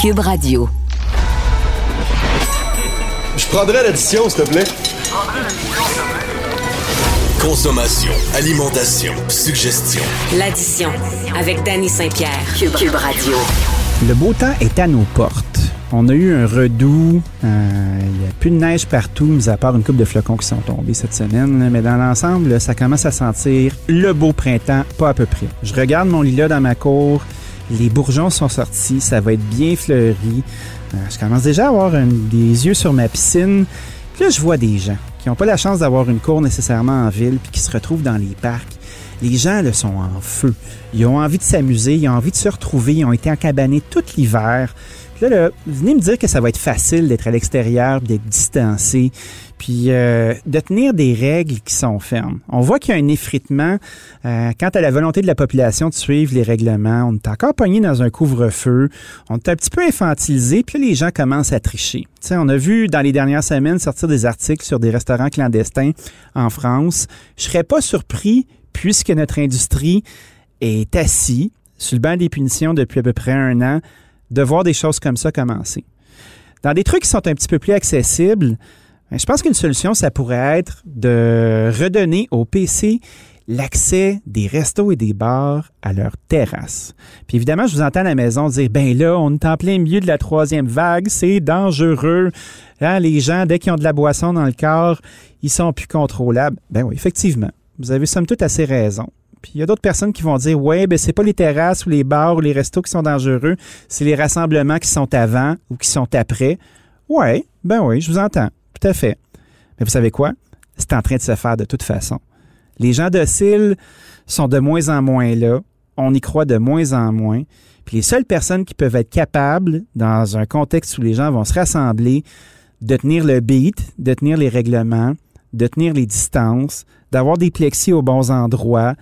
Cube Radio. Je prendrais l'addition, s'il te plaît. Consommation, alimentation, suggestion. L'addition avec Danny Saint-Pierre. Cube, Cube Radio. Le beau temps est à nos portes. On a eu un redoux. euh, Il n'y a plus de neige partout, mis à part une coupe de flocons qui sont tombés cette semaine. Mais dans l'ensemble, ça commence à sentir le beau printemps, pas à peu près. Je regarde mon lilas dans ma cour. Les bourgeons sont sortis. Ça va être bien fleuri. Euh, je commence déjà à avoir des yeux sur ma piscine. Puis là, je vois des gens qui n'ont pas la chance d'avoir une cour nécessairement en ville puis qui se retrouvent dans les parcs. Les gens là, sont en feu. Ils ont envie de s'amuser, ils ont envie de se retrouver, ils ont été encabanés tout l'hiver. Là, là, venez me dire que ça va être facile d'être à l'extérieur, d'être distancé, puis euh, de tenir des règles qui sont fermes. On voit qu'il y a un effritement euh, quant à la volonté de la population de suivre les règlements. On est encore pogné dans un couvre-feu. On est un petit peu infantilisé, puis les gens commencent à tricher. Tu sais, on a vu dans les dernières semaines sortir des articles sur des restaurants clandestins en France. Je serais pas surpris, puisque notre industrie est assise sur le banc des punitions depuis à peu près un an, de voir des choses comme ça commencer. Dans des trucs qui sont un petit peu plus accessibles, ben, je pense qu'une solution, ça pourrait être de redonner au PC l'accès des restos et des bars à leur terrasse. Puis évidemment, je vous entends à la maison dire, ben là, on est en plein milieu de la troisième vague, c'est dangereux. Hein, les gens, dès qu'ils ont de la boisson dans le corps, ils sont plus contrôlables. Ben oui, effectivement. Vous avez somme toute assez raison. Puis il y a d'autres personnes qui vont dire ouais, ben c'est pas les terrasses ou les bars ou les restos qui sont dangereux, c'est les rassemblements qui sont avant ou qui sont après. Ouais, ben oui, je vous entends. Tout à fait. Mais vous savez quoi? C'est en train de se faire de toute façon. Les gens dociles sont de moins en moins là. On y croit de moins en moins. Puis les seules personnes qui peuvent être capables, dans un contexte où les gens vont se rassembler, de tenir le beat, de tenir les règlements, de tenir les distances, d'avoir des plexis aux bons endroits,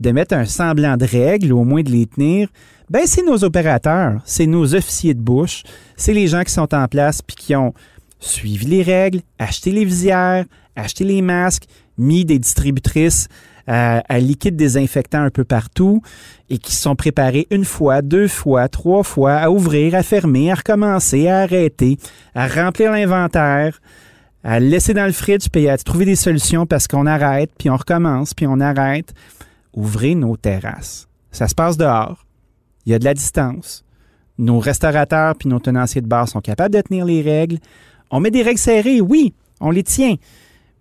de mettre un semblant de règles, ou au moins de les tenir, ben c'est nos opérateurs, c'est nos officiers de bouche, c'est les gens qui sont en place puis qui ont suivi les règles, acheté les visières, acheté les masques, mis des distributrices à, à liquide désinfectant un peu partout et qui sont préparés une fois, deux fois, trois fois à ouvrir, à fermer, à recommencer, à arrêter, à remplir l'inventaire, à laisser dans le fridge puis à trouver des solutions parce qu'on arrête, puis on recommence, puis on arrête. Ouvrez nos terrasses. Ça se passe dehors. Il y a de la distance. Nos restaurateurs puis nos tenanciers de bar sont capables de tenir les règles. On met des règles serrées, oui, on les tient.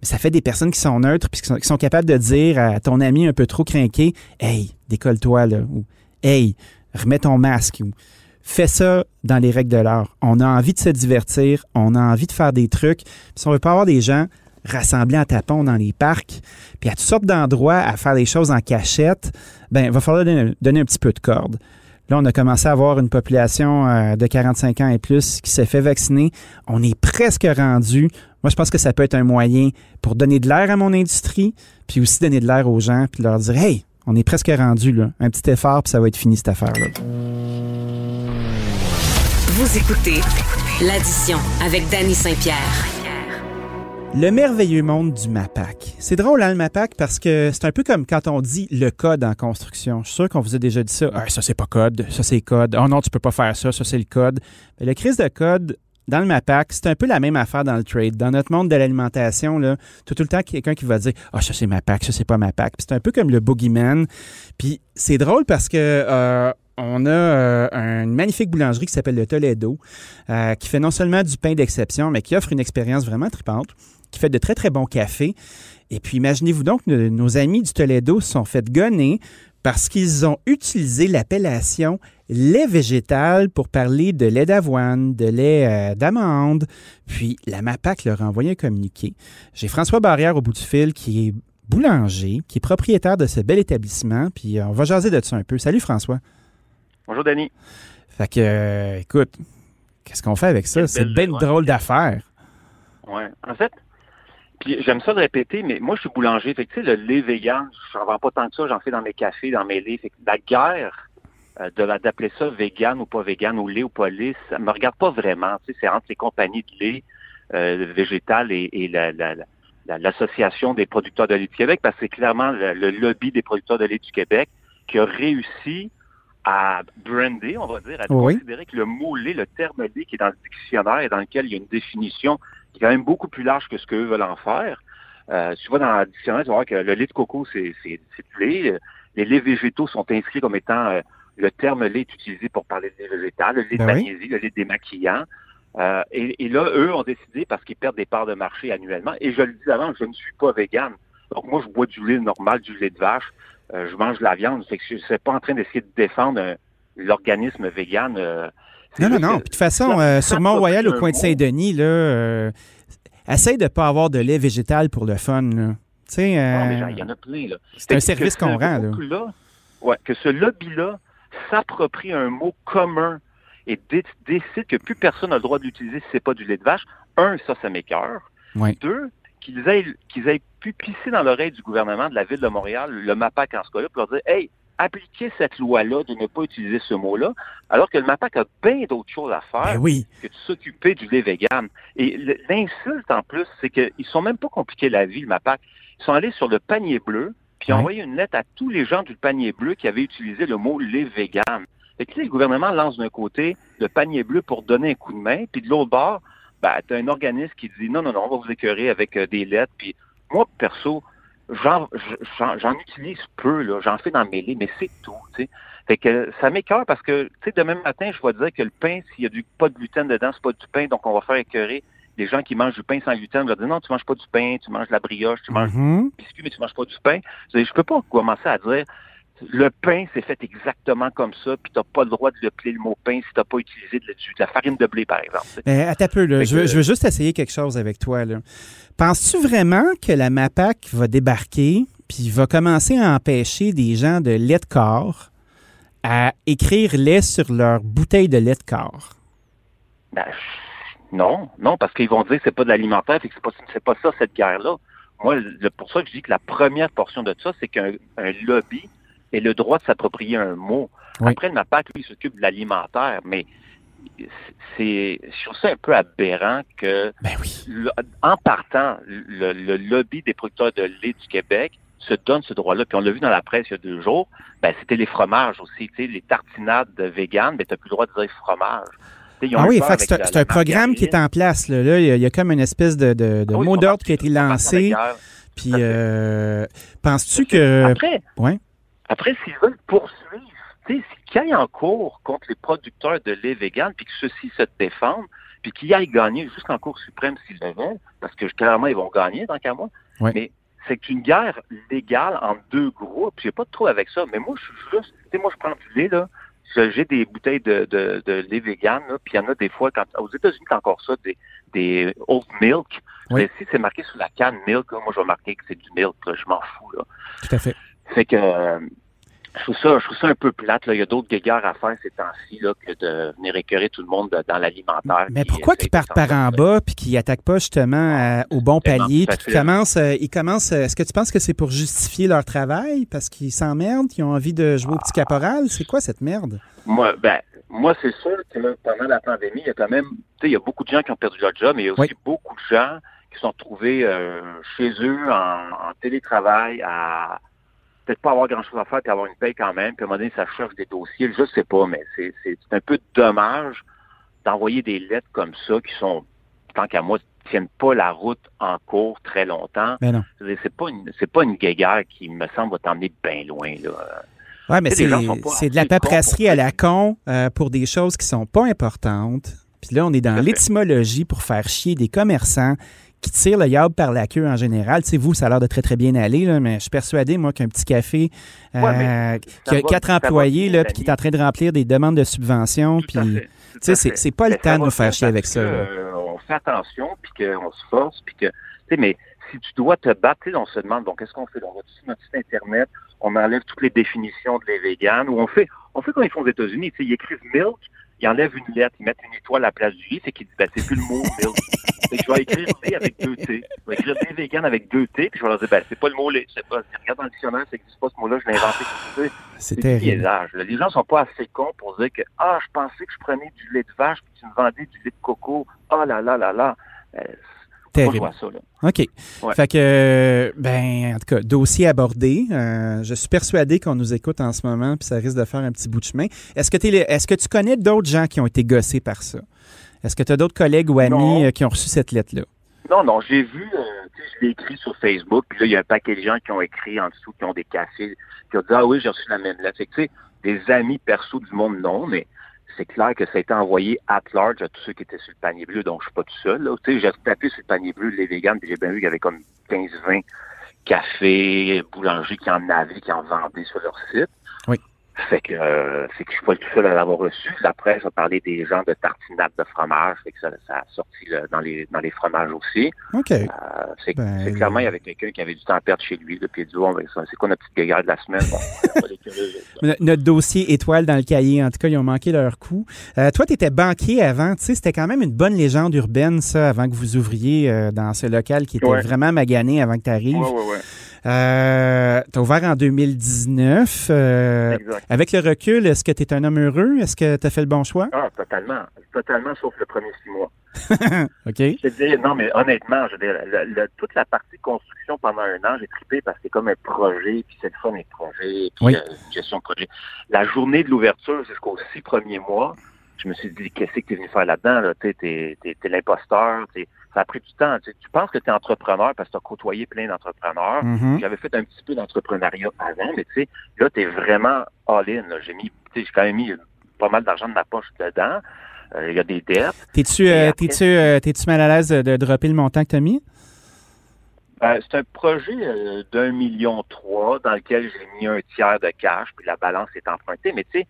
Mais ça fait des personnes qui sont neutres puis qui sont, capables de dire à ton ami un peu trop craqué Hey, décolle-toi là. Ou Hey, remets ton masque. Ou fais ça dans les règles de l'art. On a envie de se divertir, on a envie de faire des trucs. Puis si on veut pas avoir des gens rassemblés en tapons dans les parcs, puis à toutes sortes d'endroits à faire des choses en cachette, ben il va falloir donner, donner un petit peu de corde. Là, on a commencé à avoir une population euh, de 45 ans et plus qui s'est fait vacciner. On est presque rendu. Moi, je pense que ça peut être un moyen pour donner de l'air à mon industrie, puis aussi donner de l'air aux gens, puis leur dire, hey, on est presque rendu là. Un petit effort, puis ça va être fini cette affaire-là. Vous écoutez l'addition avec Danny Saint-Pierre. Le merveilleux monde du MAPAC. C'est drôle, hein, le MAPAC, parce que c'est un peu comme quand on dit le code en construction. Je suis sûr qu'on vous a déjà dit ça. Ah, ça, c'est pas code. Ça, c'est code. Oh non, tu peux pas faire ça. Ça, c'est le code. Mais le crise de code dans le MAPAC, c'est un peu la même affaire dans le trade. Dans notre monde de l'alimentation, tout, tout le temps quelqu'un qui va dire Ah, ça, c'est MAPAC. Ça, c'est pas MAPAC. Puis c'est un peu comme le boogeyman. Puis c'est drôle parce que. euh, on a euh, une magnifique boulangerie qui s'appelle le Toledo, euh, qui fait non seulement du pain d'exception, mais qui offre une expérience vraiment tripante, qui fait de très, très bons cafés. Et puis, imaginez-vous donc, nos, nos amis du Toledo se sont fait gonner parce qu'ils ont utilisé l'appellation lait végétal pour parler de lait d'avoine, de lait euh, d'amande. Puis, la MAPAC leur a envoyé un communiqué. J'ai François Barrière au bout du fil qui est boulanger, qui est propriétaire de ce bel établissement. Puis, on va jaser de ça un peu. Salut François. Bonjour, Denis. Fait que, euh, écoute, qu'est-ce qu'on fait avec ça? C'est belle- drôle d'affaire. Ouais. En fait, puis j'aime ça de répéter, mais moi, je suis boulanger. Fait que, tu sais, le lait vegan, je n'en vends pas tant que ça. J'en fais dans mes cafés, dans mes laits. Fait que la guerre euh, de d'appeler ça vegan ou pas vegan, ou lait ou pas lait, ça me regarde pas vraiment. Tu sais, c'est entre les compagnies de lait euh, végétal et, et la- la- la- la- l'Association des producteurs de lait du Québec, parce que c'est clairement le, le lobby des producteurs de lait du Québec qui a réussi à brander, on va dire, à Oui. considérer que le mot lait, le terme lait qui est dans le dictionnaire et dans lequel il y a une définition qui est quand même beaucoup plus large que ce qu'eux veulent en faire. Euh, tu vas dans le dictionnaire, tu vas voir que le lait de coco, c'est du lait. Les laits végétaux sont inscrits comme étant euh, le terme lait est utilisé pour parler de lait végétal, le lait de Ben oui. magnésie, le lait démaquillant. Euh, et, et là, eux ont décidé, parce qu'ils perdent des parts de marché annuellement, et je le dis avant, je ne suis pas vegan. Donc moi, je bois du lait normal, du lait de vache, euh, je mange de la viande. Fait que je ne suis pas en train d'essayer de défendre euh, l'organisme vegan. Euh, Non, non, non. que- Puis de toute façon, euh, sur Mont-Royal, au coin de. Saint-Denis, là, euh, essaye de ne pas avoir de lait végétal pour le fun. là. Tu sais, euh, Non, mais genre, il y en a plein, là. c'est un service ce qu'on rend. Là. ouais, que ce lobby-là s'approprie un mot commun et dé- décide que plus personne n'a le droit de l'utiliser si c'est pas du lait de vache. Un, ça, ça m'écœure. Ouais. Deux, qu'ils aient, qu'ils aient pu pisser dans l'oreille du gouvernement de la ville de Montréal, le MAPAC en ce cas-là, pour leur dire, hey, appliquez cette loi-là de ne pas utiliser ce mot-là, alors que le MAPAC a bien d'autres choses à faire Ben oui. que de s'occuper du lait vegan. Et l'insulte, en plus, c'est qu'ils sont même pas compliqués la vie, le MAPAC. Ils sont allés sur le panier bleu, puis ont envoyé une lettre à tous les gens du panier bleu qui avaient utilisé le mot lait vegan. Fait que là, le gouvernement lance d'un côté le panier bleu pour donner un coup de main, puis de l'autre bord, ben, tu un organisme qui dit non, non, non, on va vous écœurer avec euh, des lettres. Puis moi, perso, j'en j'en- j'en utilise peu, là, j'en fais dans mes laits, mais c'est tout. tu sais. Fait que ça m'écœure parce que, tu sais, demain matin, je vais dire que le pain, s'il y a du, pas de gluten dedans, c'est pas du pain, donc on va faire écœurer les gens qui mangent du pain sans gluten. On va dire non, tu manges pas du pain, tu manges de la brioche, tu manges Mhm. du biscuit, mais tu manges pas du pain. Je je peux pas commencer à dire le pain, c'est fait exactement comme ça, puis t'as pas le droit de l'appeler le mot pain si t'as pas utilisé de, la- de la farine de blé, par exemple. tu attends un peu, là. Je, veux, que- je veux juste essayer quelque chose avec toi. Penses-tu vraiment que la MAPAC va débarquer puis va commencer à empêcher des gens de lait de corps à écrire lait sur leur bouteille de lait de corps? Ben, non, non, parce qu'ils vont dire que c'est pas de l'alimentaire, fait que c'est pas, c'est pas ça cette guerre-là. Moi, le- pour ça que je dis que la première portion de ça, c'est qu'un un lobby ait le droit de s'approprier un mot. Oui. Après, le MAPAC, lui, s'occupe de l'alimentaire, mais c'est, je trouve ça un peu aberrant que, Ben oui. le- en partant, le, le lobby des producteurs de lait du Québec se donne ce droit-là. Puis on l'a vu dans la presse il y a deux jours, ben, c'était les fromages aussi, tu sais, les tartinades de vegan, mais t'as plus le droit de dire fromage. Tu Ah oui, c'est un, la- programme qui est en place. Là, Là, il, y a, il y a comme une espèce de, de- de Ah oui, mot d'ordre qui a été lancé. Puis, euh, penses-tu que. Après, Ouais. Après s'ils veulent poursuivre, tu sais, qu'ils aillent en cours contre les producteurs de lait vegan, puis que ceux-ci se défendent, puis qu'ils aillent gagner jusqu'en Cour suprême s'ils le veulent, parce que clairement, ils vont gagner dans qu'à moi. Ouais. Mais c'est une guerre légale entre deux groupes. J'ai pas de trop avec ça. Mais moi, je suis juste, tu sais, moi, je prends du lait, là. J'ai des bouteilles de, de, de lait vegan, puis il y en a des fois, quand, aux États-Unis, t'as encore ça, des, des oat milk. Oui. Mais si c'est marqué sur la canne milk, là, moi, je vais marquer que c'est du milk, là, je m'en fous, là. Tout à fait. Fait que euh, je trouve ça, je trouve ça un peu plate. Là. Il y a d'autres guéguerres à faire ces temps-ci que de venir écœurer tout le monde de- dans l'alimentaire. Mais pourquoi qu'ils partent par en bas puis qu'ils n'attaquent pas justement à- au bon tellement palier puis qu'ils commencent, euh, ils commencent. euh, Est-ce que tu penses que c'est pour justifier leur travail? Parce qu'ils s'emmerdent, qu'ils ont envie de jouer au petit caporal? C'est quoi cette merde? Moi, ben, moi, c'est sûr que là, pendant la pandémie, il y a quand même, tu sais, il y a beaucoup de gens qui ont perdu leur job, mais il y a aussi Oui. beaucoup de gens qui sont retrouvés euh, chez eux en, en télétravail à peut-être pas avoir grand-chose à faire puis avoir une paye quand même. Puis à un moment donné, ça cherche des dossiers. Je sais pas, mais c'est c'est- un peu dommage d'envoyer des lettres comme ça qui sont, tant qu'à moi, tiennent pas la route en cours très longtemps. Ben non. C'est pas une c'est pas une guéguerre qui me semble va t'emmener bien loin là. Ouais, mais c'est de la paperasserie à la con euh, pour des choses qui sont pas importantes. Puis là, on est dans l'étymologie pour faire chier des commerçants qui tirent le yab par la queue en général. Tu sais, vous, ça a l'air de très, très bien aller, là, mais je suis persuadé, moi, qu'un petit café euh, Ouais, qui a quatre employés, là, puis qui est en train de remplir des demandes de subvention, Tout à puis... tu sais, c'est- pas le temps de nous faire chier avec ça, euh, on fait attention, puis qu'on se force, puis que, tu sais, mais si tu dois te battre, on se demande, bon, qu'est-ce qu'on fait? On va sur notre site Internet, on enlève toutes les définitions de les véganes, ou on fait, on fait comme ils font aux États-Unis, tu sais, ils écrivent milk, ils enlèvent une lettre, ils mettent une étoile à la place du i, c'est qu'ils disent, ben, c'est plus le mot milk. Fait que je vais écrire lait avec deux T. Je vais écrire lait vegan avec deux T, puis je vais leur dire, ben, c'est pas le mot lait. C'est pas, regarde dans le dictionnaire, ça n'existe pas ce mot-là, je l'ai inventé. Sais, C'est terrible. Les gens sont pas assez cons pour dire que ah je pensais que je prenais du lait de vache puis tu me vendais du lait de coco. Ah là là là là. Euh, Terrible. Ça, là. OK. Ouais. Fait que, ben, en tout cas, dossier abordé. Euh, je suis persuadé qu'on nous écoute en ce moment, puis ça risque de faire un petit bout de chemin. Est-ce que, est-ce que tu connais d'autres gens qui ont été gossés par ça? Est-ce que tu as d'autres collègues ou amis Non. euh, qui ont reçu cette lettre-là? Non, non, j'ai vu, euh, je l'ai écrit sur Facebook, puis là, il y a un paquet de gens qui ont écrit en dessous, qui ont des cafés, qui ont dit, ah oui, j'ai reçu la même lettre. Fait que, tu sais, des amis perso du monde, non, mais c'est clair que ça a été envoyé at large à tous ceux qui étaient sur le panier bleu, donc je suis pas tout seul, j'ai tapé sur le panier bleu les vegans, puis j'ai bien vu qu'il y avait comme 15-20 cafés, boulangers qui en avaient, qui en vendaient sur leur site. Fait que, euh, fait que je suis pas tout seul à l'avoir reçu. La presse a parlé des gens de tartinade de fromage, fait que ça, ça a sorti là, dans les dans les fromages aussi. OK. Euh, c'est Ben, c'est clairement, il y avait quelqu'un qui avait du temps à perdre chez lui, là, puis il a dit, bon, ben, ça, c'est quoi notre petite guéguerre de la semaine? Bon, les Notre dossier étoile dans le cahier, en tout cas, ils ont manqué leur coup. Euh, toi, tu étais banquier avant, tu sais, c'était quand même une bonne légende urbaine, ça, avant que vous ouvriez euh, dans ce local qui était Ouais. vraiment magané avant que tu arrives. Ouais, ouais. Euh, tu as ouvert en 2019. euh, Exact. avec le recul, est-ce que tu es un homme heureux? Est-ce que tu as fait le bon choix? Ah, totalement. Totalement, sauf le premier six mois. OK. Je te dis, non, mais honnêtement, je veux dire, le- le- toute la partie construction pendant un an, j'ai trippé parce que c'est comme un projet, puis c'est le fun, les projets, puis Oui. euh, gestion de projet. La journée de l'ouverture jusqu'aux six premiers mois, je me suis dit, qu'est-ce que tu es venu faire là-dedans? Là? Tu es, l'imposteur. t'es- Ça a pris du temps. Tu sais, tu penses que tu es entrepreneur parce que tu as côtoyé plein d'entrepreneurs. Mhm. J'avais fait un petit peu d'entrepreneuriat avant, mais tu sais, là, tu es vraiment all-in. J'ai mis, tu sais, j'ai quand même mis pas mal d'argent de ma poche dedans. Euh, Il y a des dettes. T'es-tu euh, euh, mal à l'aise de, dropper le montant que tu as mis? C'est un projet d'un million trois dans lequel j'ai mis un tiers de cash, puis la balance est empruntée. Mais tu sais,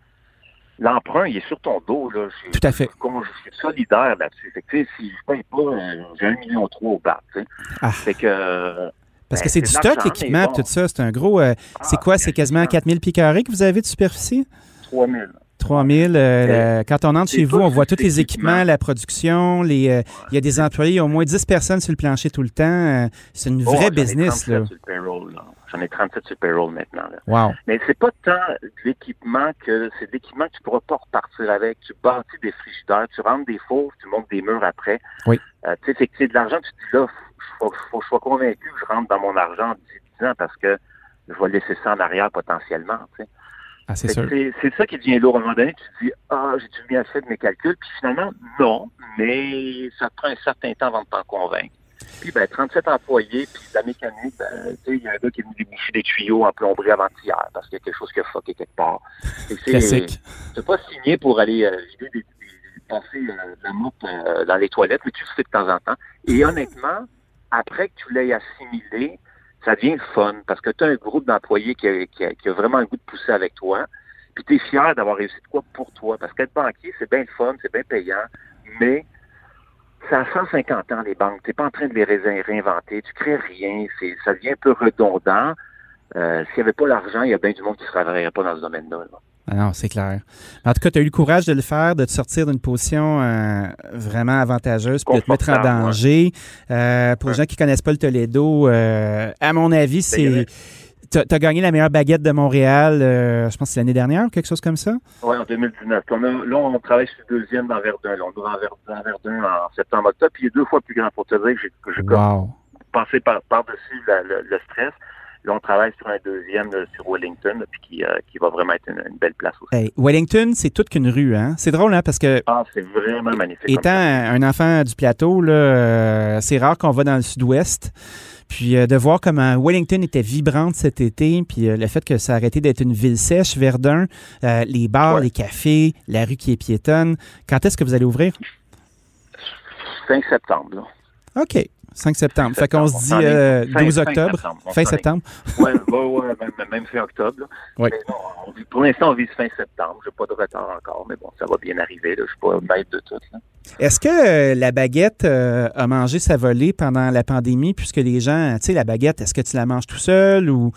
l'emprunt, il est sur ton dos. Là. Tout à fait. Je suis solidaire là-dessus. Fait que, si je paye pas, euh, j'ai un million trois au sais. Ah. Fait que. Parce que Ben, c'est du c'est stock, l'équipement, bon. tout ça. C'est un gros. euh, c'est Ah, quoi? C'est quasiment effectivement. 4000 pieds carrés que vous avez de superficie? 3000. 3000. euh, quand on entre c'est chez vous, on voit tous les équipements, la production. les. euh, Il y a des employés, il y a au moins 10 personnes sur le plancher tout le temps. c'est une Oh, vraie business, 37 là. Sur le payroll, là. J'en ai 37 sur payroll maintenant. Là. Wow. Mais c'est pas tant de l'équipement que c'est de l'équipement que tu pourras pas repartir avec. Tu bâtis des frigidaires, tu rentres des fours, tu montes des murs après. Oui. Euh, tu sais, c'est que c'est de l'argent, tu te dis là, faut, faut que je sois convaincu que je rentre dans mon argent en 10 ans parce que je vais laisser ça en arrière potentiellement. Tu sais. Ah, c'est Fait sûr. que C'est c'est ça qui devient lourd. À un moment donné, tu te dis, ah, j'ai-tu bien fait de mes calculs? Puis finalement, non, mais ça prend un certain temps avant de t'en convaincre. Puis, ben, 37 employés, puis la mécanique, ben, tu sais, il y a un gars qui est venu déboucher des tuyaux en plomberie avant-hier parce qu'il y a quelque chose qui a fucké quelque part. C'est- pas signé pour aller euh, vider des, des- passer euh, de la moupe euh, dans les toilettes, mais tu le fais de temps en temps. Et honnêtement, après que tu l'aies assimilé, ça devient fun parce que tu as un groupe d'employés qui a, qui, a, qui a vraiment le goût de pousser avec toi. Puis tu es fier d'avoir réussi de quoi pour toi. Parce qu'être banquier, c'est bien le fun, c'est bien payant, mais ça a 150 ans, les banques. Tu pas en train de les ré- réinventer. Tu crées rien. C'est, ça devient un peu redondant. Euh, s'il n'y avait pas l'argent, il y a bien du monde qui ne se travaillerait pas dans ce domaine-là. là. Ah non, c'est clair. En tout cas, tu as eu le courage de le faire, de te sortir d'une position euh, vraiment avantageuse, puis de te mettre en ouais. danger. Euh, pour les gens qui connaissent pas le Toledo, à mon avis, c'est. Tu as gagné la meilleure baguette de Montréal, euh, je pense que c'est l'année dernière ou quelque chose comme ça? Oui, en 2019. Puis on a- là, on travaille sur le deuxième dans Verdun. Là, on ouvre en Verdun, en septembre-octobre. Puis il est deux fois plus grand pour te dire que j'ai Wow. passé par- par-dessus le, le stress. Là, on travaille sur un deuxième là, sur Wellington, puis qui, euh, qui va vraiment être une, une belle place aussi. Hey, Wellington, c'est toute qu'une rue, hein? C'est drôle, hein? Parce que Ah, c'est vraiment magnifique. étant un enfant du plateau, là, euh, c'est rare qu'on va dans le sud-ouest. Puis euh, de voir comment Wellington était vibrante cet été, puis euh, le fait que ça a arrêté d'être une ville sèche, Verdun, euh, les bars, Ouais. les cafés, la rue qui est piétonne. Quand est-ce que vous allez ouvrir? Fin septembre. Là. OK, 5 septembre. Fait qu'on se dit On s'en est- euh, fin- 12 fin octobre, septembre. Fin septembre. Ouais, ouais, ouais, même, fin octobre. là. Ouais. Mais non, on vit- pour l'instant, on vise fin septembre. J'ai pas de retard encore, mais bon, ça va bien arriver. Là. Je suis pas maître de tout. Là. Est-ce que euh, la baguette euh, a mangé sa volée pendant la pandémie, puisque les gens, tu sais, la baguette, est-ce que tu la manges tout seul ou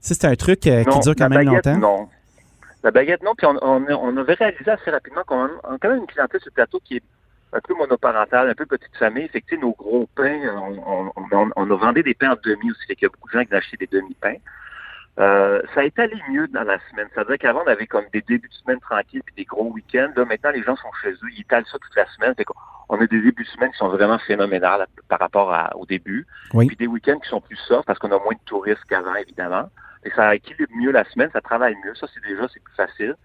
c'est un truc euh, qui dure quand la même baguette, longtemps? Non. La baguette, non. Puis on, on, a- on avait réalisé assez rapidement qu'on a quand même une clientèle sur le plateau qui est un peu monoparentale, un peu petite famille. Fait que, tu sais, nos gros pains, on, on, on, on a vendu des pains en demi aussi. Fait qu'il y a beaucoup de gens qui ont acheté des demi-pains. Euh, ça a été allé mieux dans la semaine. Ça veut dire qu'avant, on avait comme des débuts de semaine tranquilles puis des gros week-ends. Là, maintenant, les gens sont chez eux. Ils étalent ça toute la semaine. Fait on a des débuts de semaine qui sont vraiment phénoménales par rapport à, au début. Oui. Puis des week-ends qui sont plus soft parce qu'on a moins de touristes qu'avant, évidemment. Et ça équilibre mieux la semaine. Ça travaille mieux. Ça, c'est déjà, c'est plus facile.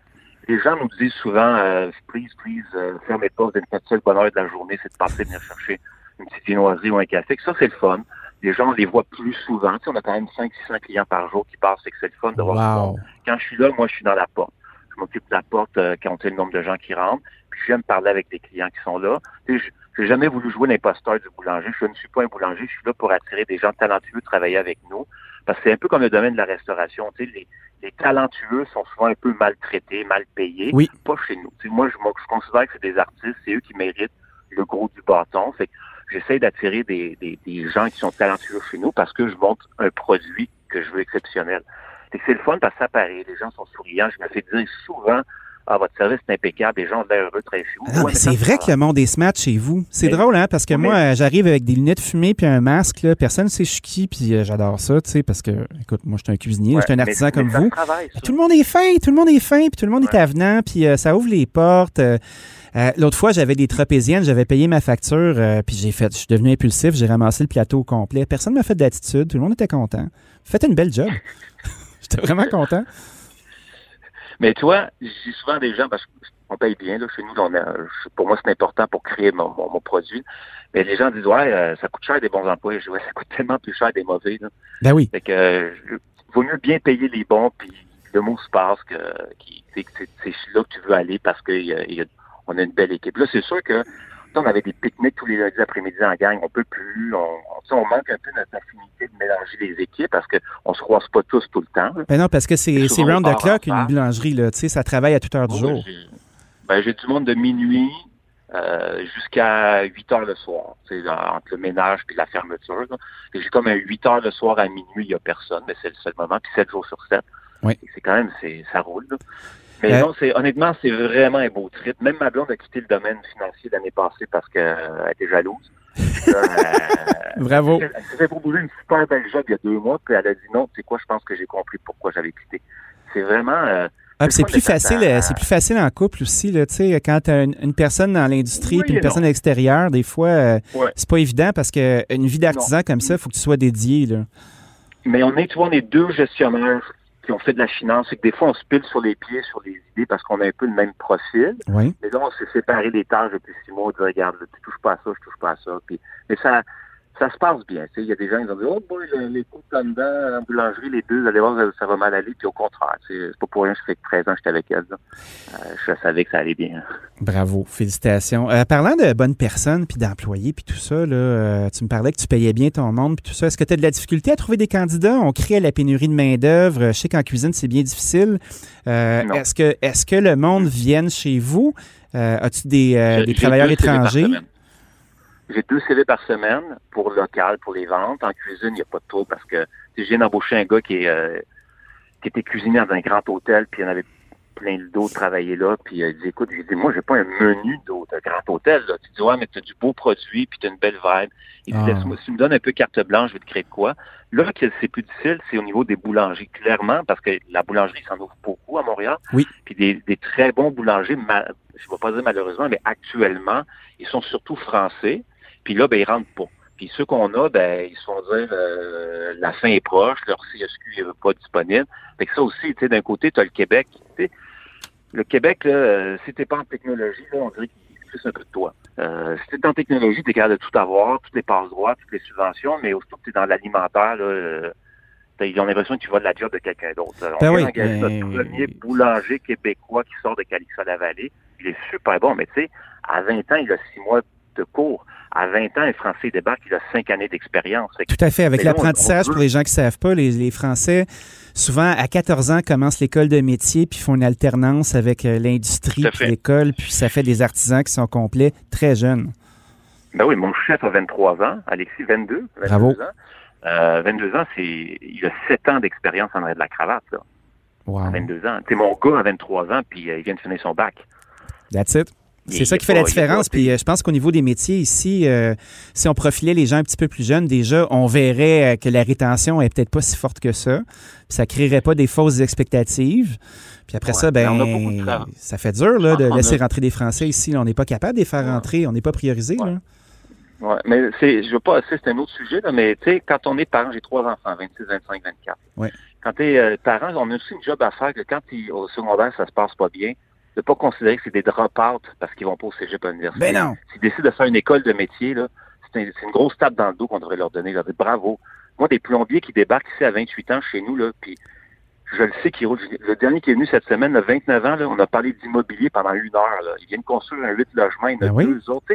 Les gens nous disent souvent, euh, please, please, euh, fermez pas, vous êtes notre seul bonheur de la journée, c'est de passer venir chercher une petite viennoiserie ou un café. Ça, c'est le fun les gens, on les voit plus souvent. Tu sais, on a quand même 500-600 clients par jour qui passent, c'est que c'est le fun de voir wow. Quand je suis là, moi, je suis dans la porte. Je m'occupe de la porte euh, sait le nombre de gens qui rentrent. Puis j'aime parler avec les clients qui sont là. Tu sais, j'ai jamais voulu jouer l'imposteur du boulanger. Je ne suis pas un boulanger. Je suis là pour attirer des gens talentueux travailler avec nous. Parce que c'est un peu comme le domaine de la restauration. Tu sais, les, les talentueux sont souvent un peu maltraités, mal payés. Oui. Pas chez nous. Tu sais, moi, je, je considère que c'est des artistes. C'est eux qui méritent le gros du bâton. Fait que j'essaie d'attirer des, des, gens qui sont talentueux chez nous parce que je montre un produit que je veux exceptionnel. C'est le fun parce que ça paraît, les gens sont souriants. Je me fais dire souvent, ah, votre service est impeccable, les gens ont l'air heureux très vous. Ah c'est vrai que le monde est smart chez vous. C'est drôle, hein, parce que moi, j'arrive avec des lunettes fumées puis un masque, là, personne ne sait je suis qui, puis euh, j'adore ça, tu sais, parce que, écoute, moi, je suis un cuisinier, Ouais, je suis un artisan mais comme vous. Tout le monde est fin, tout le monde est fin, puis tout le monde est avenant, puis euh, ça ouvre les portes. euh, euh, L'autre fois, j'avais des tropéziennes, j'avais payé ma facture, euh, puis j'ai fait, je suis devenu impulsif, j'ai ramassé le plateau au complet. Personne m'a fait d'attitude, tout le monde était content. Faites une belle job. J'étais vraiment content. Mais toi, j'ai souvent des gens, parce qu'on paye bien, là, chez nous, on a, pour moi, c'est important pour créer mon, mon, mon produit. Mais les gens disent, ouais, euh, ça coûte cher des bons emplois. Je dis, ouais, ça coûte tellement plus cher des mauvais. Là. Ben oui. Fait que, euh, je- vaut mieux bien payer les bons, puis le mot se passe que, que c'est, là que tu veux aller parce qu'on a une belle équipe. Là, c'est sûr que on avait des pique-niques tous les lundis après-midi en gang, on peut plus. On, manque un peu notre affinité de mélanger les équipes parce qu'on se croise pas tous tout le temps. Ben non, parce que c'est round the clock, une boulangerie, là. Ça travaille à toute heure du jour. j'ai- Ben, j'ai du monde de minuit euh, jusqu'à 8 heures le soir, entre le ménage puis la fermeture. là. Et J'ai comme un 8 heures le soir à minuit, il n'y a personne, mais c'est le seul moment, puis 7 jours sur 7. Oui. C'est quand même, c'est ça roule. là. Mais Euh, non, c'est honnêtement, c'est vraiment un beau trip. Même ma blonde a quitté le domaine financier l'année passée parce qu'elle était jalouse. Là, euh, Bravo. elle s'est fait proposer une super belle job il y a deux mois, puis elle a dit non, tu sais quoi, je pense que j'ai compris pourquoi j'avais quitté. C'est vraiment... euh, Ah, c'est plus à- facile, euh, c'est plus facile en couple aussi, là, tu sais, quand t'as une, une personne dans l'industrie Oui puis une personne non. l'extérieur, des fois, euh, Ouais. c'est pas évident parce que une vie d'artisan comme ça, il faut que tu sois dédié, là. Mais on est, tu vois, on est deux gestionnaires qui ont fait de la finance. C'est que des fois, on se pile sur les pieds, sur les idées, parce qu'on a un peu le même profil. Oui. Mais là, on s'est séparé des tâches depuis six mois. On dit, regarde, tu touches pas à ça, je touche pas à ça. Puis, mais ça, ça se passe bien. Il y a des gens qui ont dit, oh boy, le- les coups de dedans, en boulangerie, les deux, vous allez voir, ça, va mal aller. Puis au contraire, c'est pas pour rien, je fais que 13 ans que j'étais avec elle. Euh, je savais que ça allait bien. Bravo, félicitations. Euh, parlant de bonnes personnes puis d'employés puis tout ça, là, euh, tu me parlais que tu payais bien ton monde puis tout ça. Est-ce que tu as de la difficulté à trouver des candidats? On crée la pénurie de main-d'œuvre. Je sais qu'en cuisine, c'est bien difficile. Est-ce que est-ce que le monde vienne chez vous? As-tu des, des travailleurs étrangers? J'ai deux CV par semaine pour local, pour les ventes. En cuisine, il n'y a pas de taux parce que je viens d'embaucher un gars qui, est, euh, qui était cuisinier dans un grand hôtel, puis il y en avait plein d'autres travailler là. Puis il dit, écoute, j'ai dit, moi, j'ai pas un menu d'eau- de grand hôtel. Là. Tu dis, ouais, mais tu as du beau produit, puis tu as une belle vibe. Il dit, Ah. laisse-moi, si tu me donnes un peu carte blanche, je vais te créer de quoi. Là, c'est plus difficile, c'est au niveau des boulangers, clairement, parce que la boulangerie s'en ouvre beaucoup à Montréal. Oui. Puis des, des très bons boulangers, je ne vais pas dire malheureusement, mais actuellement, ils sont surtout français. Puis là, ben, ils rentrent pas. Puis ceux qu'on a, ben, ils se font dire euh, la fin est proche, leur CSQ n'est pas disponible. Fait que ça aussi, tu sais, d'un côté, tu as le Québec. Le Québec, là, euh, si t'es pas en technologie, là, on dirait qu'il plus un peu de toi. Euh, si t'es en technologie, t'es capable de tout avoir, toutes les passes droits, toutes les subventions, mais aussitôt que t'es dans l'alimentaire, là, euh, ils ont l'impression que tu vas de la job de quelqu'un d'autre. On Ben vient oui, mais- notre premier boulanger québécois qui sort de Calixa-la-Vallée. Il est super bon, mais tu sais, à 20 ans, il a six mois cours. À 20 ans, un Français débarque, il a cinq années d'expérience. Tout à fait. Avec l'apprentissage, pour les gens qui ne savent pas, les, les Français, souvent à 14 ans, commencent l'école de métier puis font une alternance avec euh, l'industrie puis l'école, puis ça fait des artisans qui sont complets très jeunes. Ben oui, mon chef a 23 ans, Alexis 22. 22 Bravo. Ans. Euh, 22 ans, c'est il a 7 ans d'expérience en arrière de la cravate, là, Wow. à 22 ans. C'est mon gars à 23 ans, puis euh, il vient de finir son bac. That's it. C'est ça qui fait la différence. Puis euh, je pense qu'au niveau des métiers ici, euh, si on profilait les gens un petit peu plus jeunes, déjà, on verrait euh, que la rétention est peut-être pas si forte que ça. Puis ça créerait pas des fausses expectatives. Puis après ça, ben, ça fait dur là, de laisser rentrer des Français ici. On n'est pas capable de les faire rentrer. On n'est pas priorisé. Ouais, mais c'est, je veux pas, c'est un autre sujet, là, mais tu sais, quand on est parent, j'ai trois enfants, 26, 25, 24. Ouais. Quand tu es parent, on a aussi une job à faire que quand es au secondaire, ça se passe pas bien, de pas considérer que c'est des drop-out parce qu'ils vont pas au cégep à l'université. Ben non. S'ils décident de faire une école de métier, là, c'est, une grosse tape dans le dos qu'on devrait leur donner. Leur dire bravo. Moi, des plombiers qui débarquent ici à 28 ans chez nous, là, puis je le sais qui roule. Le dernier qui est venu cette semaine, le 29 ans, là, on a parlé d'immobilier pendant une heure. Là. Ils viennent construire un 8 logements, il y en a Ben oui. deux autres.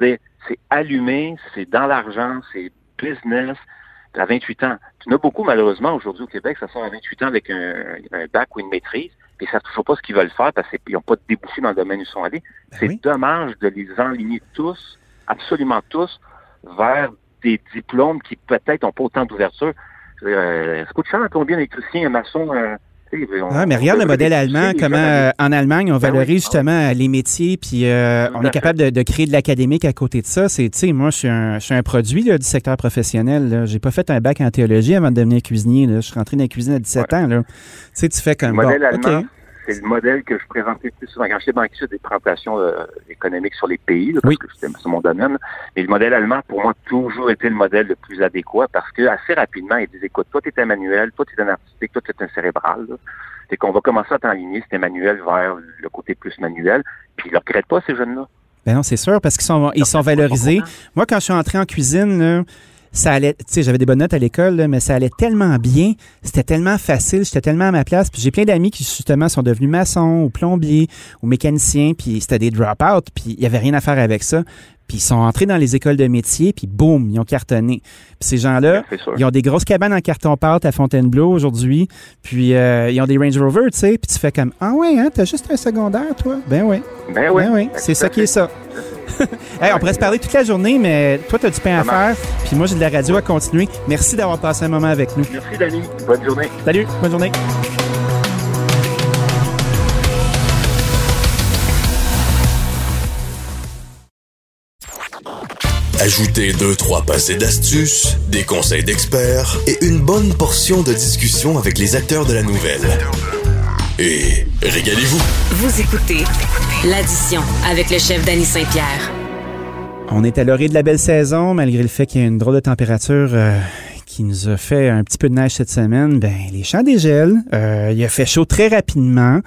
sais. C'est allumé, c'est dans l'argent, c'est business. À 28 ans. Tu en as beaucoup, malheureusement, aujourd'hui au Québec, ça sort à 28 ans avec un, un bac ou une maîtrise, puis ils savent toujours pas ce qu'ils veulent faire parce qu'ils n'ont pas de débouché dans le domaine où ils sont allés. Ben c'est oui. dommage de les enligner tous, absolument tous, vers des diplômes qui peut-être n'ont pas autant d'ouverture. Euh, ça coûte cher combien d'électriciens, un maçon, euh, on- Ah, mais regarde le modèle allemand, comment euh, en Allemagne on Ben valorise ah justement les métiers, puis euh, on est capable de, de créer de l'académique à côté de ça. C'est, tu sais, moi, je suis un, je suis un produit là, du secteur professionnel. J'ai pas fait un bac en théologie avant de devenir cuisinier. Là. Je suis rentré dans la cuisine à 17 ans. Là. Tu sais, tu fais Le comme modèle bon, allemand. C'est le modèle que je présentais plus souvent. Quand j'étais banquier, j'ai des présentations euh, économiques sur les pays, là, parce Oui. que c'était c'est mon domaine. Mais le modèle allemand, pour moi, a toujours été le modèle le plus adéquat parce que assez rapidement, ils disent, écoute, toi, tu es un manuel, toi, tu es un artistique, toi, tu es un cérébral. C'est qu'on va commencer à t'enligner, c'était manuel vers le côté plus manuel. Puis ils ne regrettent pas, ces jeunes-là. Ben non, c'est sûr, parce qu'ils sont, ils sont valorisés. Moi, quand je suis entré en cuisine, là, ça allait, tu sais, j'avais des bonnes notes à l'école, mais ça allait tellement bien, c'était tellement facile, j'étais tellement à ma place. Puis j'ai plein d'amis qui, justement, sont devenus maçons ou plombiers ou mécaniciens, puis c'était des drop-out, puis il n'y avait rien à faire avec ça. Puis ils sont entrés dans les écoles de métier, puis boum, ils ont cartonné. Puis ces gens-là, ils ont des grosses cabanes en carton-pâte à Fontainebleau aujourd'hui, puis euh, ils ont des Range Rover, tu sais, puis tu fais comme « Ah ouais, hein, t'as juste un secondaire, toi? » Ben oui. Ben oui. Ben oui, c'est ça qui est ça. Hey, on pourrait se parler toute la journée, mais toi, tu as du pain à faire, puis moi, j'ai de la radio à continuer. Merci d'avoir passé un moment avec nous. Merci, Dani. Bonne journée. Salut, bonne journée. Ajoutez deux, trois passés d'astuces, des conseils d'experts et une bonne portion de discussion avec les acteurs de la nouvelle. Et régalez-vous. Vous écoutez l'addition avec le chef Danny Saint-Pierre. On est à l'orée de la belle saison, malgré le fait qu'il y a une drôle de température euh, qui nous a fait un petit peu de neige cette semaine. Ben, les champs dégèlent. Euh, il a fait chaud très rapidement.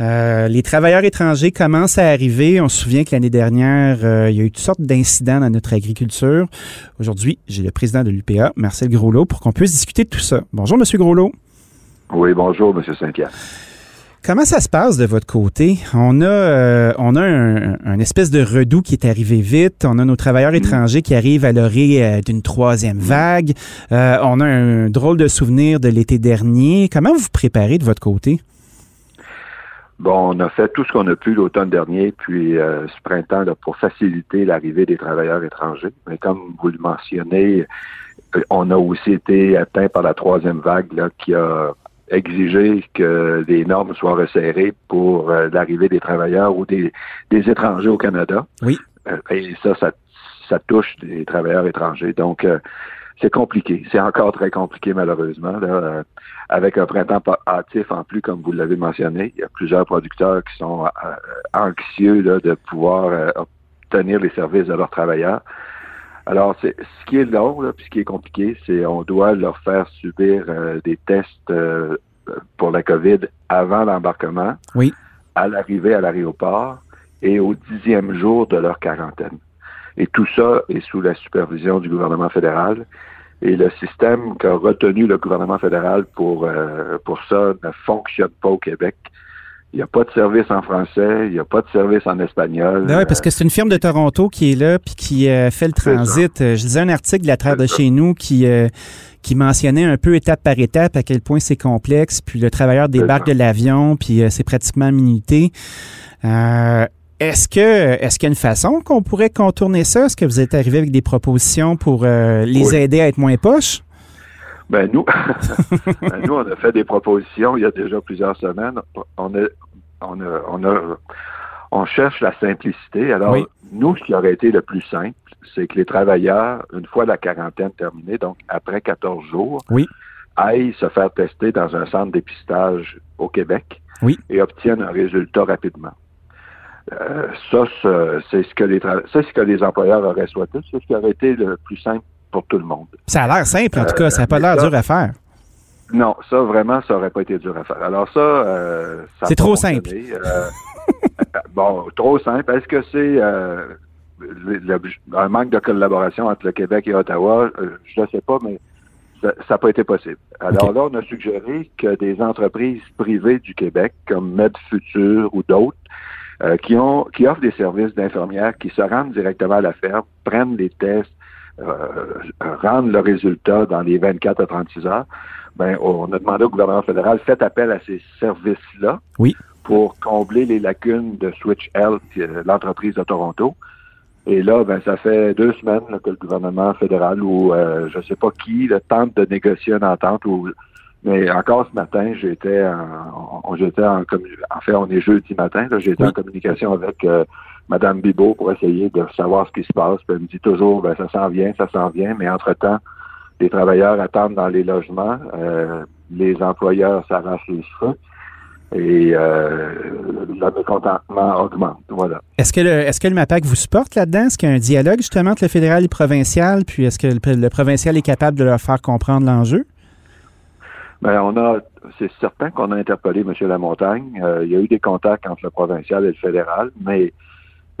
Euh, les travailleurs étrangers commencent à arriver. On se souvient que l'année dernière, euh, il y a eu toutes sortes d'incidents dans notre agriculture. Aujourd'hui, j'ai le président de l'UPA, Marcel Groslot, pour qu'on puisse discuter de tout ça. Bonjour, Monsieur Groslot. Oui, bonjour, M. Saint-Pierre. Comment ça se passe de votre côté? On a, euh, on a un, un espèce de redout qui est arrivé vite. On a nos travailleurs étrangers qui arrivent à l'orée euh, d'une troisième vague. Euh, on a un drôle de souvenir de l'été dernier. Comment vous vous préparez de votre côté? Bon, on a fait tout ce qu'on a pu l'automne dernier, puis euh, ce printemps là, pour faciliter l'arrivée des travailleurs étrangers. Mais comme vous le mentionnez, on a aussi été atteint par la troisième vague là, qui a exigé que les normes soient resserrées pour euh, l'arrivée des travailleurs ou des, des étrangers au Canada. Oui. Euh, et ça, ça, ça touche les travailleurs étrangers. Donc, euh, c'est compliqué. C'est encore très compliqué, malheureusement. Là, avec un printemps hâtif en plus, comme vous l'avez mentionné, il y a plusieurs producteurs qui sont anxieux là, de pouvoir obtenir les services de leurs travailleurs. Alors, c'est ce qui est long, là, puis ce qui est compliqué, c'est on doit leur faire subir euh, des tests euh, pour la COVID avant l'embarquement, Oui. à l'arrivée à l'aéroport et au dixième jour de leur quarantaine. Et tout ça est sous la supervision du gouvernement fédéral. Et le système qu'a retenu le gouvernement fédéral pour, euh, pour ça ne fonctionne pas au Québec. Il n'y a pas de service en français, il n'y a pas de service en espagnol. Ben ouais, parce que c'est une firme de Toronto qui est là puis qui euh, fait le transit. Euh, Je lisais un article de la Terre de ça. chez nous qui, euh, qui mentionnait un peu étape par étape à quel point c'est complexe. Puis le travailleur débarque de l'avion, puis euh, c'est pratiquement minuté. Euh, est-ce que est-ce qu'il y a une façon qu'on pourrait contourner ça? Est-ce que vous êtes arrivé avec des propositions pour les Oui. aider à être moins poches? Ben nous, ben, nous, on a fait des propositions il y a déjà plusieurs semaines. On a, on a, on a, on cherche la simplicité. Alors, Oui. nous, ce qui aurait été le plus simple, c'est que les travailleurs, une fois la quarantaine terminée, donc après 14 jours, Oui. aillent se faire tester dans un centre d'épistage au Québec Oui. et obtiennent un résultat rapidement. Euh, ça, c'est- ce que les c'est ce que les employeurs auraient souhaité. C'est ce qui aurait été le plus simple pour tout le monde. Ça a l'air simple, en tout cas. Ça n'a pas mais l'air dur à faire. Non, ça vraiment, ça aurait pas été dur à faire. Alors ça, euh, ça C'est trop fonctionné. Euh, bon, trop simple. Est-ce que c'est euh, un manque de collaboration entre le Québec et Ottawa? Euh, Je ne sais pas, mais ça n'a pas été possible. Alors là, on a suggéré que des entreprises privées du Québec, comme MedFuture ou d'autres, euh, qui ont qui offrent des services d'infirmières, qui se rendent directement à la ferme, prennent les tests, euh, rendent le résultat dans les 24 à 36 heures, ben, on a demandé au gouvernement fédéral, faites appel à ces services-là Oui. pour combler les lacunes de Switch Health, euh, l'entreprise de Toronto. Et là, ben, ça fait deux semaines là, que le gouvernement fédéral ou euh, je sais pas qui là, tente de négocier une entente. Ou, mais encore ce matin, j'étais en, j'étais en en fait, on est jeudi matin, j'étais Oui. en communication avec euh, Madame Bibot pour essayer de savoir ce qui se passe. Puis elle me dit toujours, ben, ça s'en vient, ça s'en vient, mais entre-temps, les travailleurs attendent dans les logements, euh, les employeurs s'arrachent les cheveux et euh, le mécontentement augmente. Voilà. Est-ce que, le, est-ce que le MAPAC vous supporte là-dedans? Est-ce qu'il y a un dialogue justement entre le fédéral et le provincial? Puis est-ce que le, le provincial est capable de leur faire comprendre l'enjeu? Ben, on a, c'est certain qu'on a interpellé M. Lamontagne. Euh, il y a eu des contacts entre le provincial et le fédéral, mais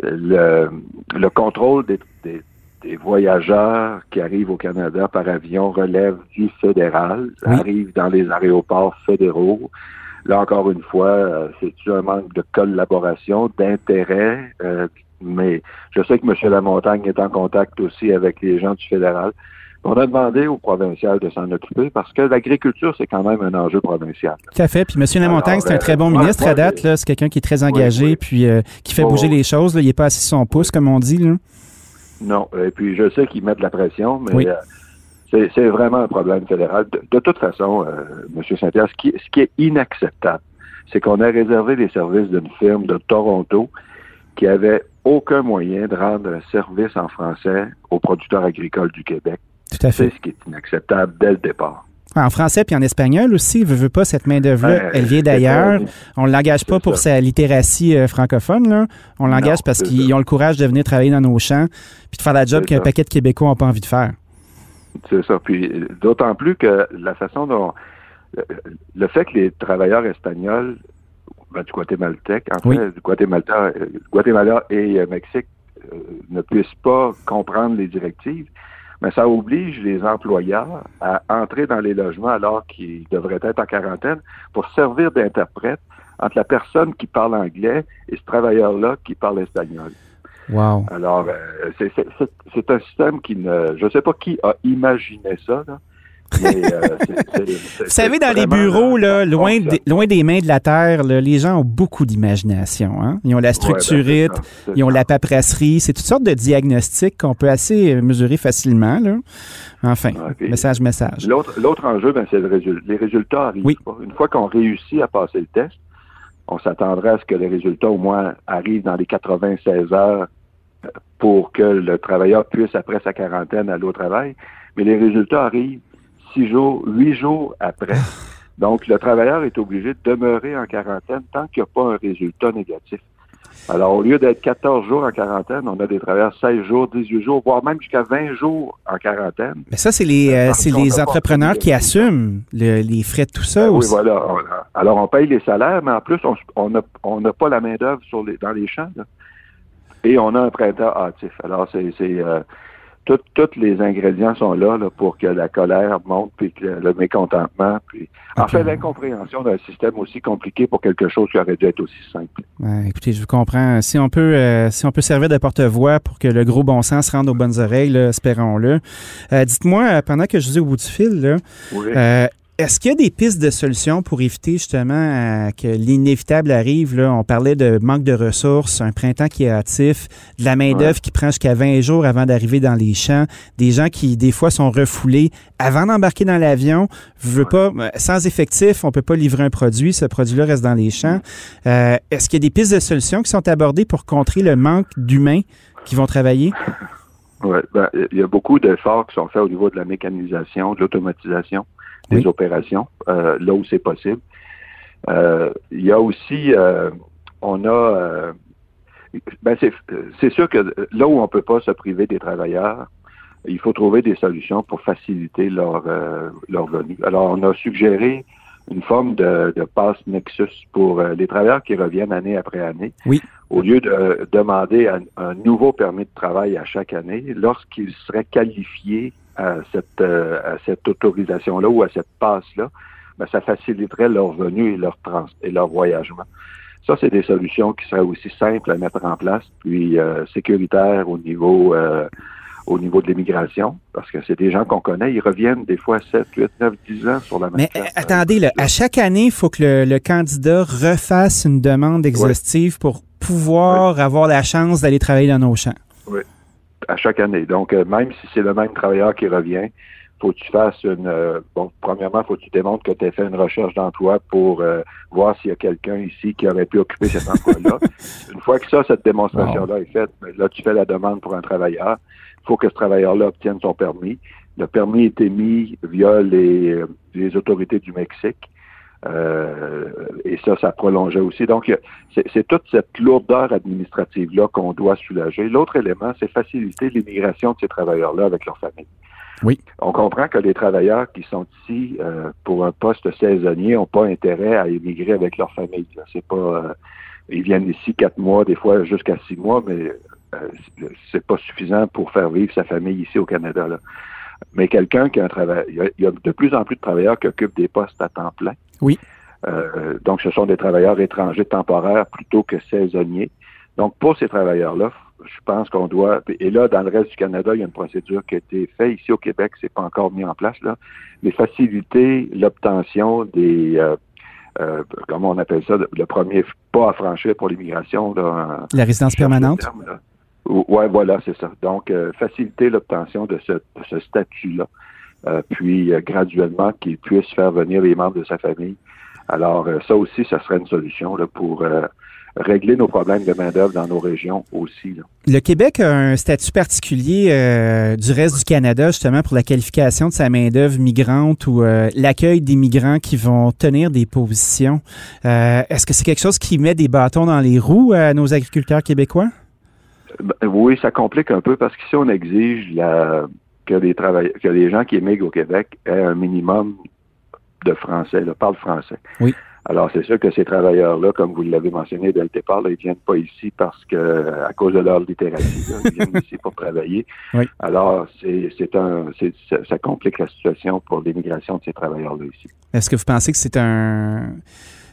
le, le contrôle des, des- des voyageurs qui arrivent au Canada par avion relève du fédéral, Oui. arrive dans les aéroports fédéraux. Là, encore une fois, euh, c'est un manque de collaboration, d'intérêt, euh, mais je sais que M. Lamontagne est en contact aussi avec les gens du fédéral. On a demandé au provincial de s'en occuper parce que l'agriculture, c'est quand même un enjeu provincial. Tout à fait. Puis M. Lamontagne, c'est un euh, très bon ministre à date. C'est quelqu'un qui est très engagé oui. puis euh, qui fait Oh, bouger les choses. là. Il n'est pas assis son pouce, comme on dit. là. Non. Et puis, je sais qu'ils mettent de la pression, mais Oui. euh, c'est, c'est vraiment un problème fédéral. De, de toute façon, euh, M. Saint-Pierre, ce qui, ce qui est inacceptable, c'est qu'on a réservé les services d'une firme de Toronto qui avait aucun moyen de rendre un service en français aux producteurs agricoles du Québec. Tout à C'est fait. ce qui est inacceptable dès le départ. En français puis en espagnol aussi, veut, veut pas cette main-d'œuvre-là. Euh, Elle vient c'est d'ailleurs. On ne l'engage pas c'est pour ça. sa littératie euh, francophone. Là. On l'engage parce c'est qu'ils ont le courage de venir travailler dans nos champs puis de faire la job C'est qu'un paquet de Québécois n'ont pas envie de faire. C'est ça. Puis d'autant plus que la façon dont le, fait que les travailleurs espagnols ben, du guatémaltèque, en Oui. fait, du Guatemala, euh, Guatemala et euh, Mexique euh, ne puissent pas comprendre les directives, mais ça oblige les employeurs à entrer dans les logements alors qu'ils devraient être en quarantaine pour servir d'interprète entre la personne qui parle anglais et ce travailleur-là qui parle espagnol. Wow. Alors, euh, c'est- un système qui ne... Je ne sais pas qui a imaginé ça, là. Mais, euh, Vous savez, dans les bureaux, là, loin, loin des mains de la terre, là, les gens ont beaucoup d'imagination. Hein? Ils ont la Ouais, ben, structurite, ça, ils ont la paperasserie. C'est toutes sortes de diagnostics qu'on peut assez euh, mesurer facilement. Là. Enfin, Ouais, puis- message, message. L'autre, enjeu, ben, c'est le résultat. Les résultats arrivent Oui. Une fois qu'on réussit à passer le test, on s'attendrait à ce que les résultats, au moins, arrivent dans les 96 heures euh, pour que le travailleur puisse, après sa quarantaine, aller au travail. Mais les résultats arrivent six jours, huit jours après. Donc, le travailleur est obligé de demeurer en quarantaine tant qu'il n'y a pas un résultat négatif. Alors, au lieu d'être 14 jours en quarantaine, on a des travailleurs 16 jours, 18 jours, voire même jusqu'à 20 jours en quarantaine. Mais ça, c'est les, euh, c'est n'a pas entrepreneurs qui assument le- les frais de tout ça Ben oui, voilà. Alors, on paye les salaires, mais en plus, on n'a on pas la main-d'œuvre sur les, dans les champs. là. Et on a un printemps hâtif. Alors, c'est. c'est, euh, tout- tous les ingrédients sont là, là, pour que la colère monte, puis que le, le mécontentement, puis. En Ok. fait, l'incompréhension d'un système aussi compliqué pour quelque chose qui aurait dû être aussi simple. Ouais, écoutez, je vous comprends. Si on peut, euh, si on peut servir de porte-voix pour que le gros bon sens se rende aux bonnes oreilles, espérons-le. Euh, Dites-moi, euh, pendant que je vous ai au bout du fil, là, Oui. euh, Est-ce qu'il y a des pistes de solutions pour éviter justement euh, que l'inévitable arrive? Là? On parlait de manque de ressources, un printemps qui est hâtif, de la main-d'œuvre qui prend jusqu'à 20 jours avant d'arriver dans les champs, des gens qui, des fois, sont refoulés avant d'embarquer dans l'avion. Veux pas, euh, sans effectif, on peut pas livrer un produit. Ce produit-là reste dans les champs. Euh, est-ce qu'il y a des pistes de solutions qui sont abordées pour contrer le manque d'humains qui vont travailler? Oui, ben, il y a beaucoup d'efforts qui sont faits au niveau de la mécanisation, de l'automatisation des opérations, euh, là où c'est possible. Euh, il y a aussi, euh, on a, ben c'est sûr que là où on peut pas se priver des travailleurs, il faut trouver des solutions pour faciliter leur, leur venue. Alors, on a suggéré une forme de, de passe Nexus pour les travailleurs qui reviennent année après année. Oui au lieu de demander un, nouveau permis de travail à chaque année, lorsqu'ils seraient qualifiés à cette, euh, à cette autorisation-là ou à cette passe-là, ben, ça faciliterait leur venue et leur trans et leur voyagement. Ça, c'est des solutions qui seraient aussi simples à mettre en place, puis euh, sécuritaires au niveau euh, au niveau de l'immigration, parce que c'est des gens qu'on connaît, ils reviennent des fois 7, 8, 9, 10 ans sur la même Mais attendez, là, à chaque année, il faut que le, candidat refasse une demande exhaustive pour pouvoir avoir la chance d'aller travailler dans nos champs. Oui, à chaque année. Donc, euh, même si c'est le même travailleur qui revient, faut que tu fasses une... Euh, bon, premièrement, faut que tu démontres que tu as fait une recherche d'emploi pour euh, voir s'il y a quelqu'un ici qui aurait pu occuper cet emploi-là. une fois que ça, cette démonstration-là est faite, ben, là, tu fais la demande pour un travailleur. Il faut que ce travailleur-là obtienne son permis. Le permis est émis via les, les autorités du Mexique. Euh, et ça, ça prolongeait aussi. Donc, c'est toute cette lourdeur administrative-là qu'on doit soulager. L'autre élément, c'est faciliter l'immigration de ces travailleurs-là avec leur famille. Oui. On comprend que les travailleurs qui sont ici euh, pour un poste saisonnier n'ont pas intérêt à immigrer avec leur famille. C'est pas, euh, ils viennent ici quatre mois, des fois jusqu'à six mois, mais c'est pas suffisant pour faire vivre sa famille ici au Canada. Là. Mais quelqu'un qui a un travail, il y, a, de plus en plus de travailleurs qui occupent des postes à temps plein. Oui. Euh, donc, ce sont des travailleurs étrangers temporaires plutôt que saisonniers. Donc, pour ces travailleurs-là, je pense qu'on doit. Et là, dans le reste du Canada, il y a une procédure qui a été faite. Ici au Québec, c'est pas encore mis en place là, mais faciliter l'obtention des euh, euh, comment on appelle ça, le premier pas à franchir pour l'immigration. La résidence permanente? Oui, voilà, c'est ça. Donc, euh, faciliter l'obtention de ce, statut-là, euh, puis euh, graduellement qu'il puisse faire venir les membres de sa famille. Alors, ça aussi, ça serait une solution pour régler nos problèmes de main-d'œuvre dans nos régions aussi. Le Québec a un statut particulier du reste du Canada, justement, pour la qualification de sa main-d'œuvre migrante ou l'accueil des migrants qui vont tenir des positions. Est-ce que c'est quelque chose qui met des bâtons dans les roues à nos agriculteurs québécois? Ben, oui, ça complique un peu parce que si on exige la, que les travailleurs, que les gens qui émigrent au Québec aient un minimum de français, là, parlent français. Oui. Alors, c'est sûr que ces travailleurs-là, comme vous l'avez mentionné dès le départ, là, ils viennent pas ici parce que, à cause de leur littératie, ils viennent ici pour travailler. Oui. Alors, c'est un, ça complique la situation pour l'immigration de ces travailleurs-là ici. Est-ce que vous pensez que c'est un,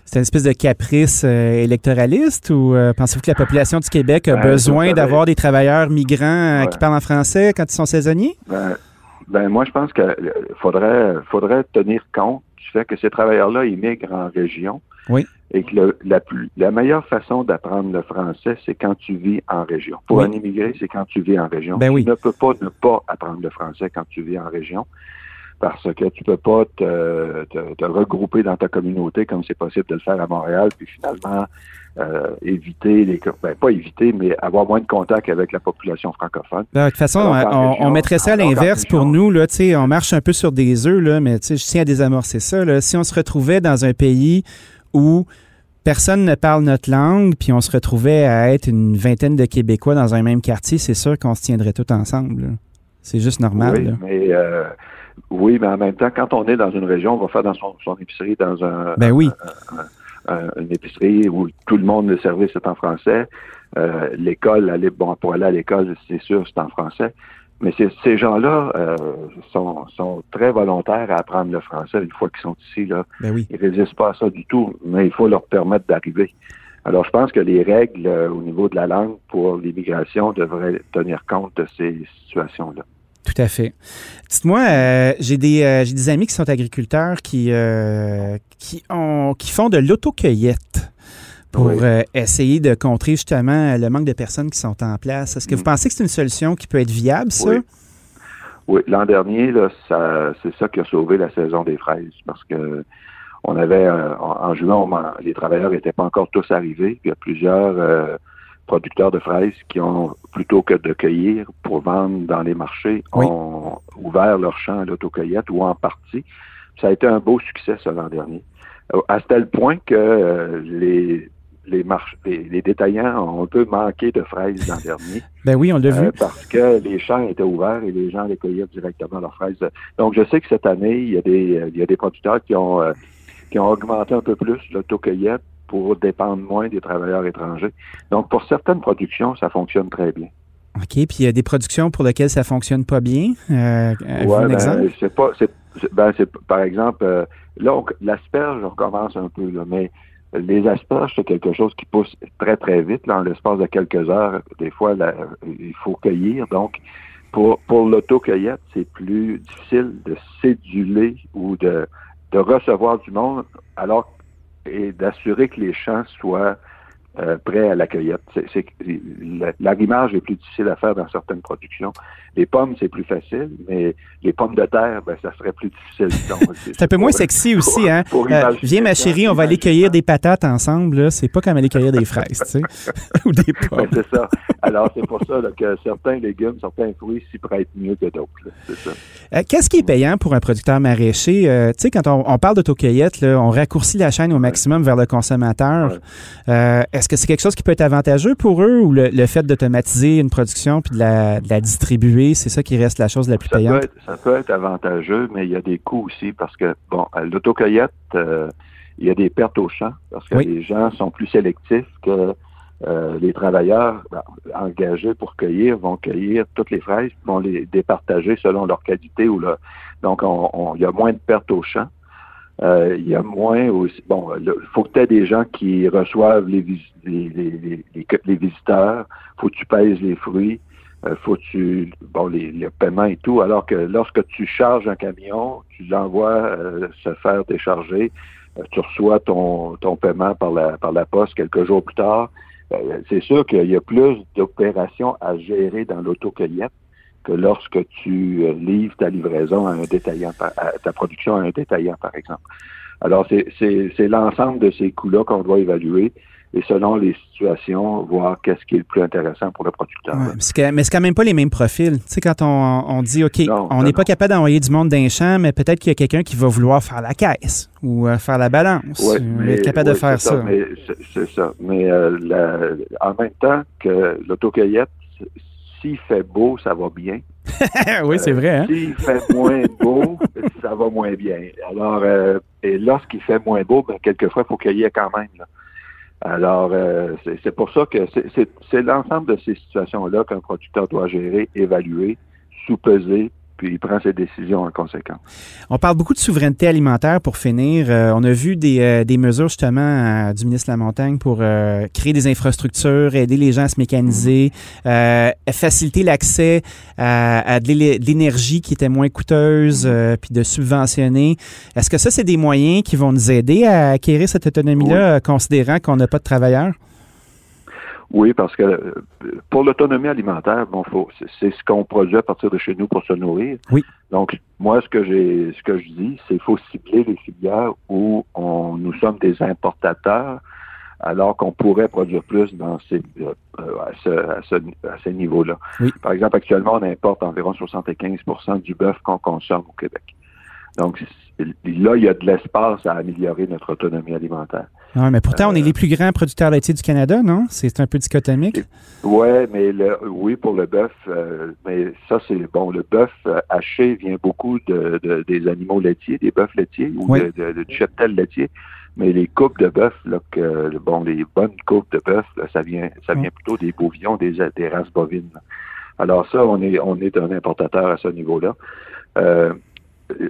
c'est une espèce de caprice euh, électoraliste ou euh, pensez-vous que la population du Québec a ben, besoin d'avoir des travailleurs migrants euh, qui parlent en français quand ils sont saisonniers? Ben, ben moi, je pense qu'il faudrait, faudrait tenir compte du fait que ces travailleurs-là immigrent en région. Oui. Et que la, la meilleure façon d'apprendre le français, c'est quand tu vis en région. Pour un immigré, c'est quand tu vis en région. Ben oui. Tu ne peux pas ne pas apprendre le français quand tu vis en région parce que tu peux pas te, te, regrouper dans ta communauté comme c'est possible de le faire à Montréal, puis finalement euh, éviter les ben, pas éviter, mais avoir moins de contact avec la population francophone. Ben, de toute façon, on, mettrait ça à l'inverse pour nous, là, on marche un peu sur des œufs, là, mais je tiens à désamorcer ça. Là. Si on se retrouvait dans un pays où personne ne parle notre langue, puis on se retrouvait à être une vingtaine de Québécois dans un même quartier, c'est sûr qu'on se tiendrait tout ensemble. C'est juste normal. Oui, mais euh, oui, mais en même temps, quand on est dans une région, on va faire dans son, épicerie dans un, ben oui. une épicerie où tout le monde, le service est en français. Euh, l'école, aller, bon, pour aller à l'école, c'est sûr, c'est en français. Mais ces gens-là euh, sont, sont, très volontaires à apprendre le français une fois qu'ils sont ici. Là. Ben oui. Ils résistent pas à ça du tout, mais il faut leur permettre d'arriver. Alors, je pense que les règles euh, au niveau de la langue pour l'immigration devraient tenir compte de ces situations-là. Tout à fait. Dites-moi, euh, j'ai des euh, j'ai des amis qui sont agriculteurs qui euh, qui ont qui font de l'autocueillette pour Oui. essayer de contrer justement le manque de personnes qui sont en place. Est-ce que vous Mm. pensez que c'est une solution qui peut être viable, ça? Oui. Oui, l'an dernier, là, ça, c'est ça qui a sauvé la saison des fraises parce que on avait en, en juin, on les travailleurs n'étaient pas encore tous arrivés. Puis il y a plusieurs producteurs de fraises qui ont, plutôt que de cueillir pour vendre dans les marchés, Oui. ont ouvert leur champ à l'autocueillette ou en partie. Ça a été un beau succès, ça, l'an dernier. Euh, À tel point que euh, les les, les, les détaillants ont un peu manqué de fraises l'an dernier. Ben oui, on l'a vu. Euh, parce que les champs étaient ouverts et les gens les cueillaient directement leurs fraises. Donc, je sais que cette année, il y a des, il y a des producteurs qui ont, euh, qui ont augmenté un peu plus l'autocueillette pour dépendre moins des travailleurs étrangers. Donc, pour certaines productions, ça fonctionne très bien. OK. Puis il y a des productions pour lesquelles ça fonctionne pas bien? Euh, avez-vous Ouais, un ben, exemple? c'est pas, c'est, c'est- ben, c'est, par exemple, euh, là, l'asperge, on recommence un peu, là, mais les asperges, c'est quelque chose qui pousse très, très vite, là, en l'espace de quelques heures. Des fois, là, il faut cueillir. Donc, pour, pour l'autocueillette, c'est plus difficile de céduler ou de, de recevoir du monde alors et d'assurer que les champs soient euh, prêts à la cueillette. C'est, l'arrimage est plus difficile à faire dans certaines productions. Les pommes, c'est plus facile, mais les pommes de terre, ben, ça serait plus difficile. C'est un peu moins sexy aussi, hein? pour Euh, viens, ma chérie, on va aller cueillir des patates ensemble. C'est pas comme aller cueillir des fraises, tu sais, ou des Ben, pommes. c'est ça. Alors, c'est pour ça là, que certains légumes, certains fruits s'y prêtent mieux que d'autres. Euh, Qu'est-ce qui est payant pour un producteur maraîcher? Tu sais, quand on, on parle d'autocueillette, là, on raccourcit la chaîne au maximum vers le consommateur. Est-ce que c'est quelque chose qui peut être avantageux pour eux ou le, le fait d'automatiser une production puis de la, de la distribuer, c'est ça qui reste la chose la plus Ça peut, payante? être, ça peut être avantageux, mais il y a des coûts aussi parce que, bon, à l'autocueillette, euh, il y a des pertes au champ parce que Oui. les gens sont plus sélectifs que euh, les travailleurs ben, engagés pour cueillir vont cueillir toutes les fraises, vont les départager selon leur qualité ou leur. Donc, on, on- il y a moins de pertes au champ. Euh, il y a moins aussi. Bon, il faut que tu aies des gens qui reçoivent les, vis- les, les, les, visiteurs. faut que tu pèses les fruits. Euh, faut que tu. Bon, les, le paiement et tout. Alors que lorsque tu charges un camion, tu l'envoies euh, se faire décharger. euh, tu reçois ton, ton paiement par la, par la poste quelques jours plus tard. Euh, c'est sûr qu'il y a plus d'opérations à gérer dans l'autocueillette que lorsque tu euh, livres ta livraison à un détaillant, à ta production à un détaillant, par exemple. Alors, c'est- l'ensemble de ces coûts-là qu'on doit évaluer et selon les situations, voir qu'est-ce qui est le plus intéressant pour le producteur. Ouais, mais c'est quand même pas les mêmes profils. Tu sais, quand on, on dit, OK, Non, on n'est pas capable d'envoyer du monde d'un champ, mais peut-être qu'il y a quelqu'un qui va vouloir faire la caisse ou euh, faire la balance. Ouais, mais- être capable de faire ça. mais c'est- C'est ça. Mais euh, la- en même temps que l'autocueillette, s'il fait beau, ça va bien. oui, c'est vrai. Hein? S'il fait moins beau, ça va moins bien. Alors, euh, et lorsqu'il fait moins beau, ben, quelquefois, il faut cueillir quand même. là. Alors, euh, c'est pour ça que c'est l'ensemble de ces situations-là qu'un producteur doit gérer, évaluer, sous-peser, puis il prend ses décisions en conséquence. On parle beaucoup de souveraineté alimentaire pour finir. Euh, on a vu des, euh, des mesures justement euh, du ministre de la Montagne pour créer des infrastructures, aider les gens à se mécaniser, faciliter l'accès à, à de l'é- de l'énergie qui était moins coûteuse, euh, puis de subventionner. Est-ce que ça, c'est des moyens qui vont nous aider à acquérir cette autonomie-là, considérant qu'on n'a pas de travailleurs? Oui, parce que euh, pour l'autonomie alimentaire, bon, faut, c'est- ce qu'on produit à partir de chez nous pour se nourrir. Oui. Donc, moi, ce que j'ai, ce que je dis, c'est qu'il faut cibler les filières où on, nous sommes des importateurs, alors qu'on pourrait produire plus dans ces, euh, euh, à, ce, à, ce, à ces niveaux-là. Oui. Par exemple, actuellement, on importe environ 75% du bœuf qu'on consomme au Québec. Donc, là, il y a de l'espace à améliorer notre autonomie alimentaire. Ouais, mais pourtant, on est Euh, les plus grands producteurs laitiers du Canada, non? C'est un peu dichotomique. Ouais, mais le, oui pour le bœuf, euh, mais ça c'est bon. Le bœuf euh, haché vient beaucoup de, de- des animaux laitiers, des bœufs laitiers ou Oui. de, du cheptel laitier. Mais les coupes de bœuf, là, que, bon, les bonnes coupes de bœuf, ça vient, ça vient plutôt des bovillons, des, des races bovines. Alors ça, on est, on est un importateur à ce niveau-là. Euh,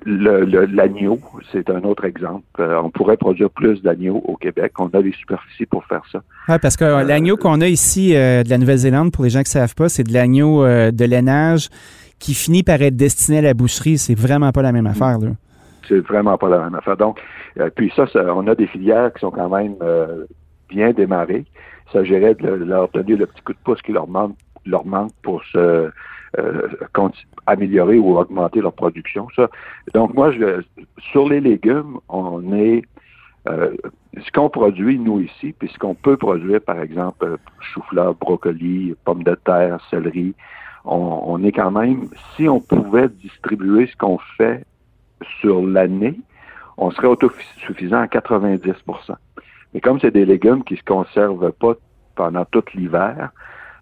L'agneau, c'est un autre exemple. Euh, on pourrait produire plus d'agneaux au Québec. On a les superficies pour faire ça. Oui, parce que euh, l'agneau qu'on a ici euh, de la Nouvelle-Zélande, pour les gens qui ne savent pas, c'est de l'agneau euh, de lainage qui finit par être destiné à la boucherie. C'est vraiment pas la même affaire. Là. C'est vraiment pas la même affaire. Donc, euh, puis ça, on a des filières qui sont quand même euh, bien démarrées. Ça s'agirait de leur donner le petit coup de pouce qui leur manque, leur manque pour se euh, améliorer ou augmenter leur production. Ça. Donc, moi, je, sur les légumes, on est ce qu'on produit, nous, ici, puis ce qu'on peut produire, par exemple, chou-fleur, brocoli, pommes de terre, céleri, on, est quand même, si on pouvait distribuer ce qu'on fait sur l'année, on serait autosuffisant à 90% Mais comme c'est des légumes qui se conservent pas pendant tout l'hiver,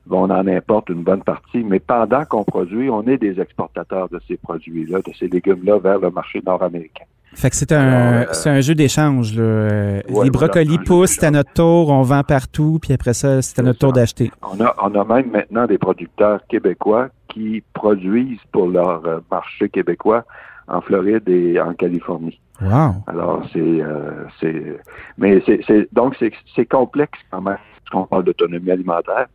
on en importe une bonne partie. Mais pendant qu'on produit, on est des exportateurs de ces produits-là, de ces légumes-là vers le marché nord-américain. Fait que c'est un, euh, c'est un jeu d'échange. les brocolis poussent, c'est à notre tour, on vend partout, puis après ça, c'est à notre tour d'acheter. On a, on a même maintenant des producteurs québécois qui produisent pour leur euh, marché québécois en Floride et en Californie. Wow. Alors c'est euh, c'est mais c'est donc c'est complexe quand même quand on parle d'autonomie alimentaire.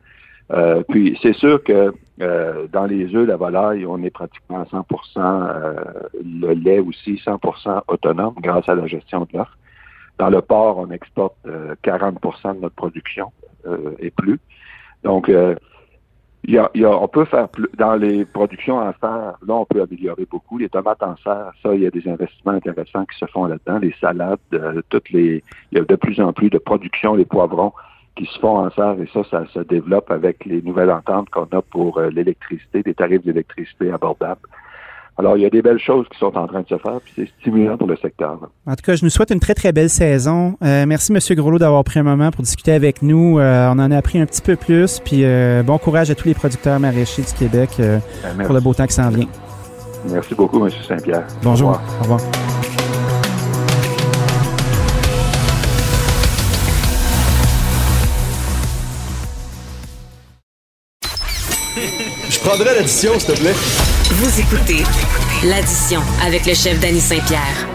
Euh, puis c'est sûr que euh, dans les œufs, la volaille, on est pratiquement à 100% euh, le lait aussi 100% autonome grâce à la gestion de l'offre. Dans le porc, on exporte 40% de notre production et plus. Donc il y a, on peut faire plus, dans les productions en serre, là, on peut améliorer beaucoup. Les tomates en serre, ça, il y a des investissements intéressants qui se font là-dedans. Les salades, euh, toutes les, il y a de plus en plus de production, les poivrons qui se font en serre et ça, ça se développe avec les nouvelles ententes qu'on a pour euh, l'électricité, des tarifs d'électricité abordables. Alors, il y a des belles choses qui sont en train de se faire, puis c'est stimulant pour le secteur. En tout cas, je nous souhaite une très, très belle saison. Euh, merci, M. Groslo, d'avoir pris un moment pour discuter avec nous. Euh, on en a appris un petit peu plus, puis euh, bon courage à tous les producteurs maraîchers du Québec ben, pour le beau temps qui s'en vient. Merci beaucoup, M. Saint-Pierre. Bonjour. Au revoir. Je prendrai l'addition, s'il te plaît. Vous écoutez l'addition avec le chef Danny Saint-Pierre.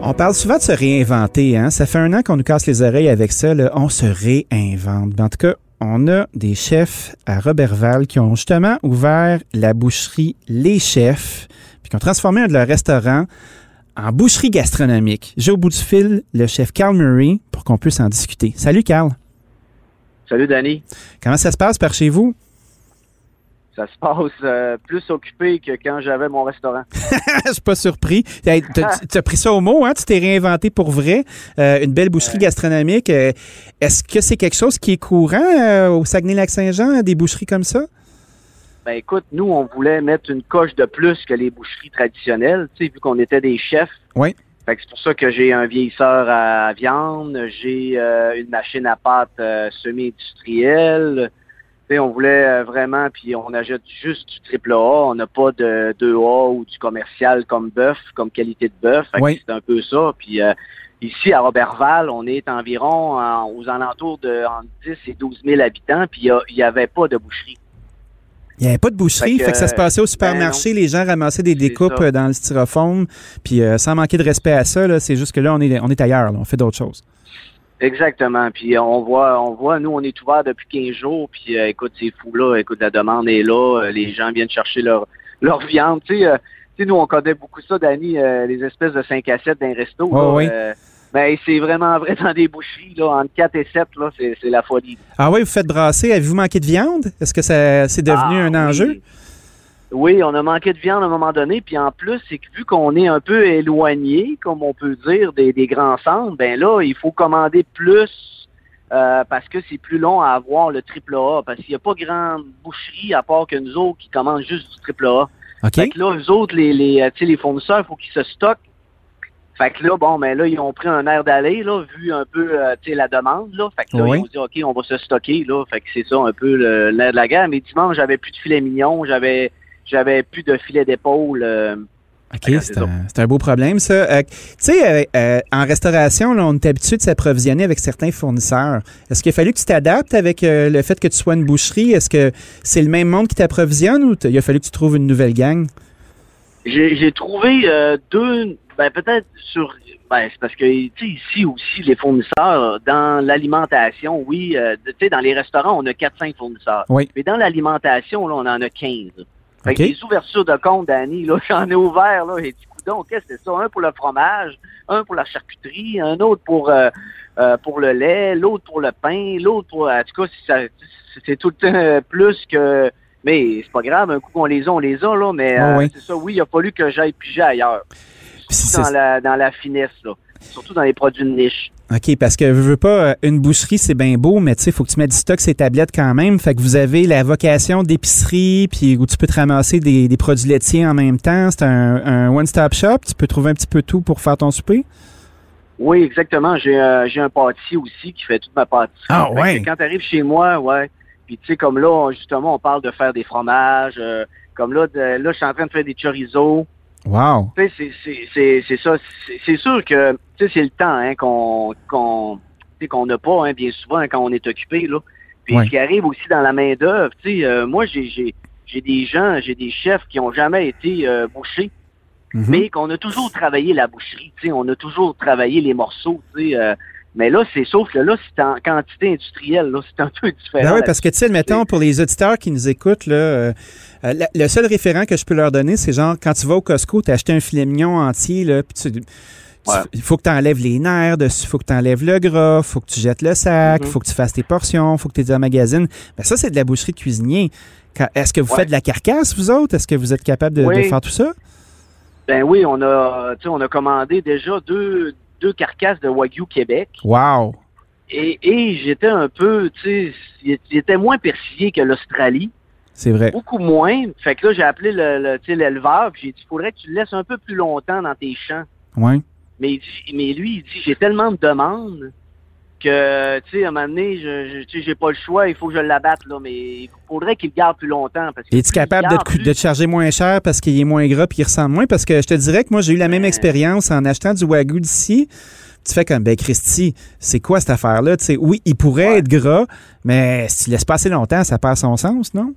On parle souvent de se réinventer. Hein? Ça fait un an qu'on nous casse les oreilles avec ça. On se réinvente. Ben, en tout cas, on a des chefs à Robertval qui ont justement ouvert la boucherie Les Chefs, puis qui ont transformé un de leurs restaurants en boucherie gastronomique. J'ai au bout du fil le chef Carl Murray pour qu'on puisse en discuter. Salut Carl. Salut Danny. Comment ça se passe par chez vous? Ça se passe euh, plus occupé que quand j'avais mon restaurant. Je suis pas surpris. Tu as, pris ça au mot, hein? Tu t'es réinventé pour vrai. Euh, une belle boucherie gastronomique. Euh, est-ce que c'est quelque chose qui est courant au Saguenay-Lac-Saint-Jean, des boucheries comme ça? Ben écoute, nous, on voulait mettre une coche de plus que les boucheries traditionnelles, tu sais, vu qu'on était des chefs. Oui. Fait que c'est pour ça que j'ai un vieillisseur à viande, j'ai une machine à pâte semi-industrielle, on voulait euh, vraiment, puis on achète juste du triple A. On n'a pas de 2A ou du commercial comme bœuf, comme qualité de bœuf. C'est un peu ça. Puis euh, ici, à Robertval, on est environ aux alentours de 10 et 12 000 habitants, puis il n'y avait pas de boucherie. Il n'y avait pas de boucherie, fait que, ça se passait au ben supermarché, les gens ramassaient des découpes dans le styrofoam, puis euh, sans manquer de respect à ça, c'est juste que là, on est, on est ailleurs, on fait d'autres choses. Exactement. Puis euh, on voit, on voit, nous, on est ouvert depuis 15 jours. Puis euh, écoute, c'est fou là. Écoute, la demande est là. Euh, les gens viennent chercher leur leur viande. Tu sais, nous, on connaît beaucoup ça, Dani, les espèces de 5 à 7 d'un resto. Oh, oui. ben, c'est vraiment vrai dans des boucheries, là, entre 4 et 7, là, c'est, la folie. Ah oui, vous faites brasser. Avez-vous manqué de viande? Est-ce que ça, c'est devenu ah un enjeu? Oui, on a manqué de viande à un moment donné, puis en plus, c'est que vu qu'on est un peu éloigné, comme on peut dire, des, grands centres, ben là, il faut commander plus euh, parce que c'est plus long à avoir le triple A, parce qu'il n'y a pas grande boucherie à part que nous autres qui commandent juste du triple A. OK. Fait que là, eux autres, les, les, euh, les fournisseurs, il faut qu'ils se stockent. Fait que là, bon, ben là, ils ont pris un air d'aller, là, vu un peu, euh, tu sais, la demande, là. Fait que là, ils ont dit, OK, on va se stocker, là. Fait que c'est ça, un peu l'air de la guerre. Mais dimanche, j'avais plus de filet mignon, j'avais j'avais plus de filet d'épaule. Euh, OK, c'est un, beau problème, ça. Euh, tu sais, euh, en restauration, on est habitué de s'approvisionner avec certains fournisseurs. Est-ce qu'il a fallu que tu t'adaptes avec le fait que tu sois une boucherie? Est-ce que c'est le même monde qui t'approvisionne ou il a fallu que tu trouves une nouvelle gang? J'ai trouvé deux, ben peut-être sur ben, c'est parce que ici aussi, les fournisseurs, dans l'alimentation, oui, tu sais, dans les restaurants, on a 4-5 fournisseurs. Oui. Mais dans l'alimentation, là, on en a 15. Fait que OK. les ouvertures de compte, Danny, là, j'en ai ouvert, là, et du coup, donc, qu'est-ce que c'est ça? Un pour le fromage, un pour la charcuterie, un autre pour, euh, euh, pour le lait, l'autre pour le pain, l'autre pour, en tout cas, si ça- c'est- tout le temps euh, plus que, mais c'est pas grave, un coup qu'on les a, on les a, là, mais Ouais, euh, c'est ça, oui, il a fallu que j'aille piger ailleurs. Surtout dans la, dans la finesse, là. Surtout dans les produits de niche. OK, parce que je veux pas, euh, une boucherie, c'est bien beau, mais tu sais, il faut que tu mettes du stock ces tablettes quand même. Fait que vous avez la vocation d'épicerie, puis où tu peux te ramasser des, des produits laitiers en même temps. C'est un, un one-stop shop. Tu peux trouver un petit peu tout pour faire ton souper. Oui, exactement. J'ai euh, j'ai un pâtissier aussi qui fait toute ma pâtisserie. Ah, Fait ouais. Quand tu arrives chez moi, ouais. Puis tu sais, comme là, on- justement, on parle de faire des fromages. euh, comme là, de- là, je suis en train de faire des chorizo. Wow. C'est- ça. C'est- sûr que c'est le temps hein, qu'on qu'on n'a pas hein, bien souvent hein, quand on est occupé là. Puis Ouais. ce qui arrive aussi dans la main d'œuvre, tu sais, euh, moi j'ai des gens, j'ai des chefs qui ont jamais été euh, bouchés Mhm. mais qu'on a toujours travaillé la boucherie, on a toujours travaillé les morceaux, euh, mais là, c'est sauf que là, c'est en quantité industrielle, là, c'est un peu différent. Ben oui, parce que, tu sais, pour les auditeurs qui nous écoutent, là, euh, la- le seul référent que je peux leur donner, c'est genre, quand tu vas au Costco, tu acheté un filet mignon entier, là, puis tu. tu- Ouais. Il faut que tu enlèves les nerfs dessus, il faut que tu enlèves le gras, il faut que tu jettes le sac, il Mhm. faut que tu fasses tes portions, il faut que tu les magazines. Ben ça, c'est de la boucherie de cuisinier. Est-ce que vous Ouais. faites de la carcasse, vous autres? Est-ce que vous êtes capable de, faire tout ça? Ben oui, on a, on a commandé déjà deux, deux carcasses de Wagyu Québec. Wow! Et, et j'étais un peu, tu sais, il était moins persillé que l'Australie. C'est vrai. Beaucoup moins. Fait que là, j'ai appelé le, le- l'éleveur, puis j'ai dit, faudrait que tu le laisses un peu plus longtemps dans tes champs. Ouais. Mais, mais lui, il dit, j'ai tellement de demandes que, tu sais, à un moment donné, je, je- j'ai pas le choix, il faut que je l'abatte, là, mais il faudrait qu'il le garde plus longtemps. Parce que Es-tu capable de te, cou- plus- de te charger moins cher parce qu'il est moins gras puis il ressemble moins? Parce que je te dirais que moi, j'ai eu la même Ouais. expérience en achetant du Wagyu d'ici. Tu fais comme, ben Christy, c'est quoi cette affaire-là? Tu sais, oui, il pourrait Ouais. être gras, mais si tu laisses passer longtemps, ça perd son sens, non?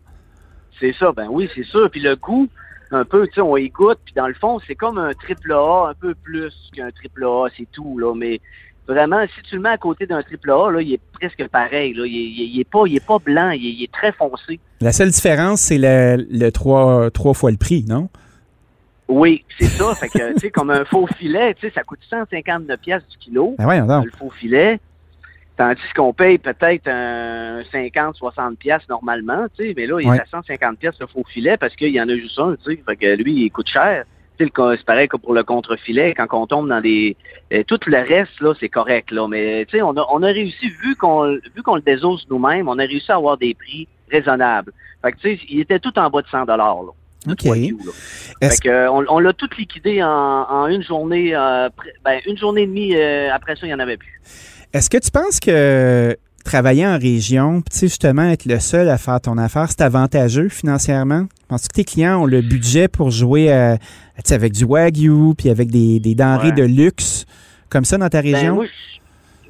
C'est ça, ben oui, c'est sûr. Puis le goût, un peu, tu sais, on y goûte, puis dans le fond, c'est comme un triple A, un peu plus qu'un triple A, c'est tout, là. Mais vraiment, si tu le mets à côté d'un triple A, là, il est presque pareil, là. Il est, il il est pas, il est pas blanc, il est, il est très foncé. La seule différence, c'est le, le trois, trois fois le prix, non? Oui, c'est ça. fait que, tu sais, comme un faux filet, tu sais, ça coûte 159 pièces du kilo. Ben ouais, le faux filet. Tandis qu'on paye peut-être un 50, 60 pièces normalement, tu sais, mais là, il est à 150 pièces le faux filet parce qu'il y en a juste un, tu sais, fait que lui, il coûte cher. Tu sais, c'est pareil que pour le contre-filet, quand on tombe dans des... euh, tout le reste, là, c'est correct, là, mais tu sais, on a, on a réussi, vu qu'on vu qu'on le désosse nous-mêmes, on a réussi à avoir des prix raisonnables. Fait que, tu sais, il était tout en bas de 100 là. OK. Fait que, euh, on, on l'a tout liquidé en, en une journée, euh, ben, une journée et demie, euh, après ça, il n'y en avait plus. Est-ce que tu penses que travailler en région, justement, être le seul à faire ton affaire, c'est avantageux financièrement? Penses-tu que tes clients ont le budget pour jouer avec du Wagyu, puis avec des, des denrées Ouais. de luxe comme ça dans ta Ben région? moi, je,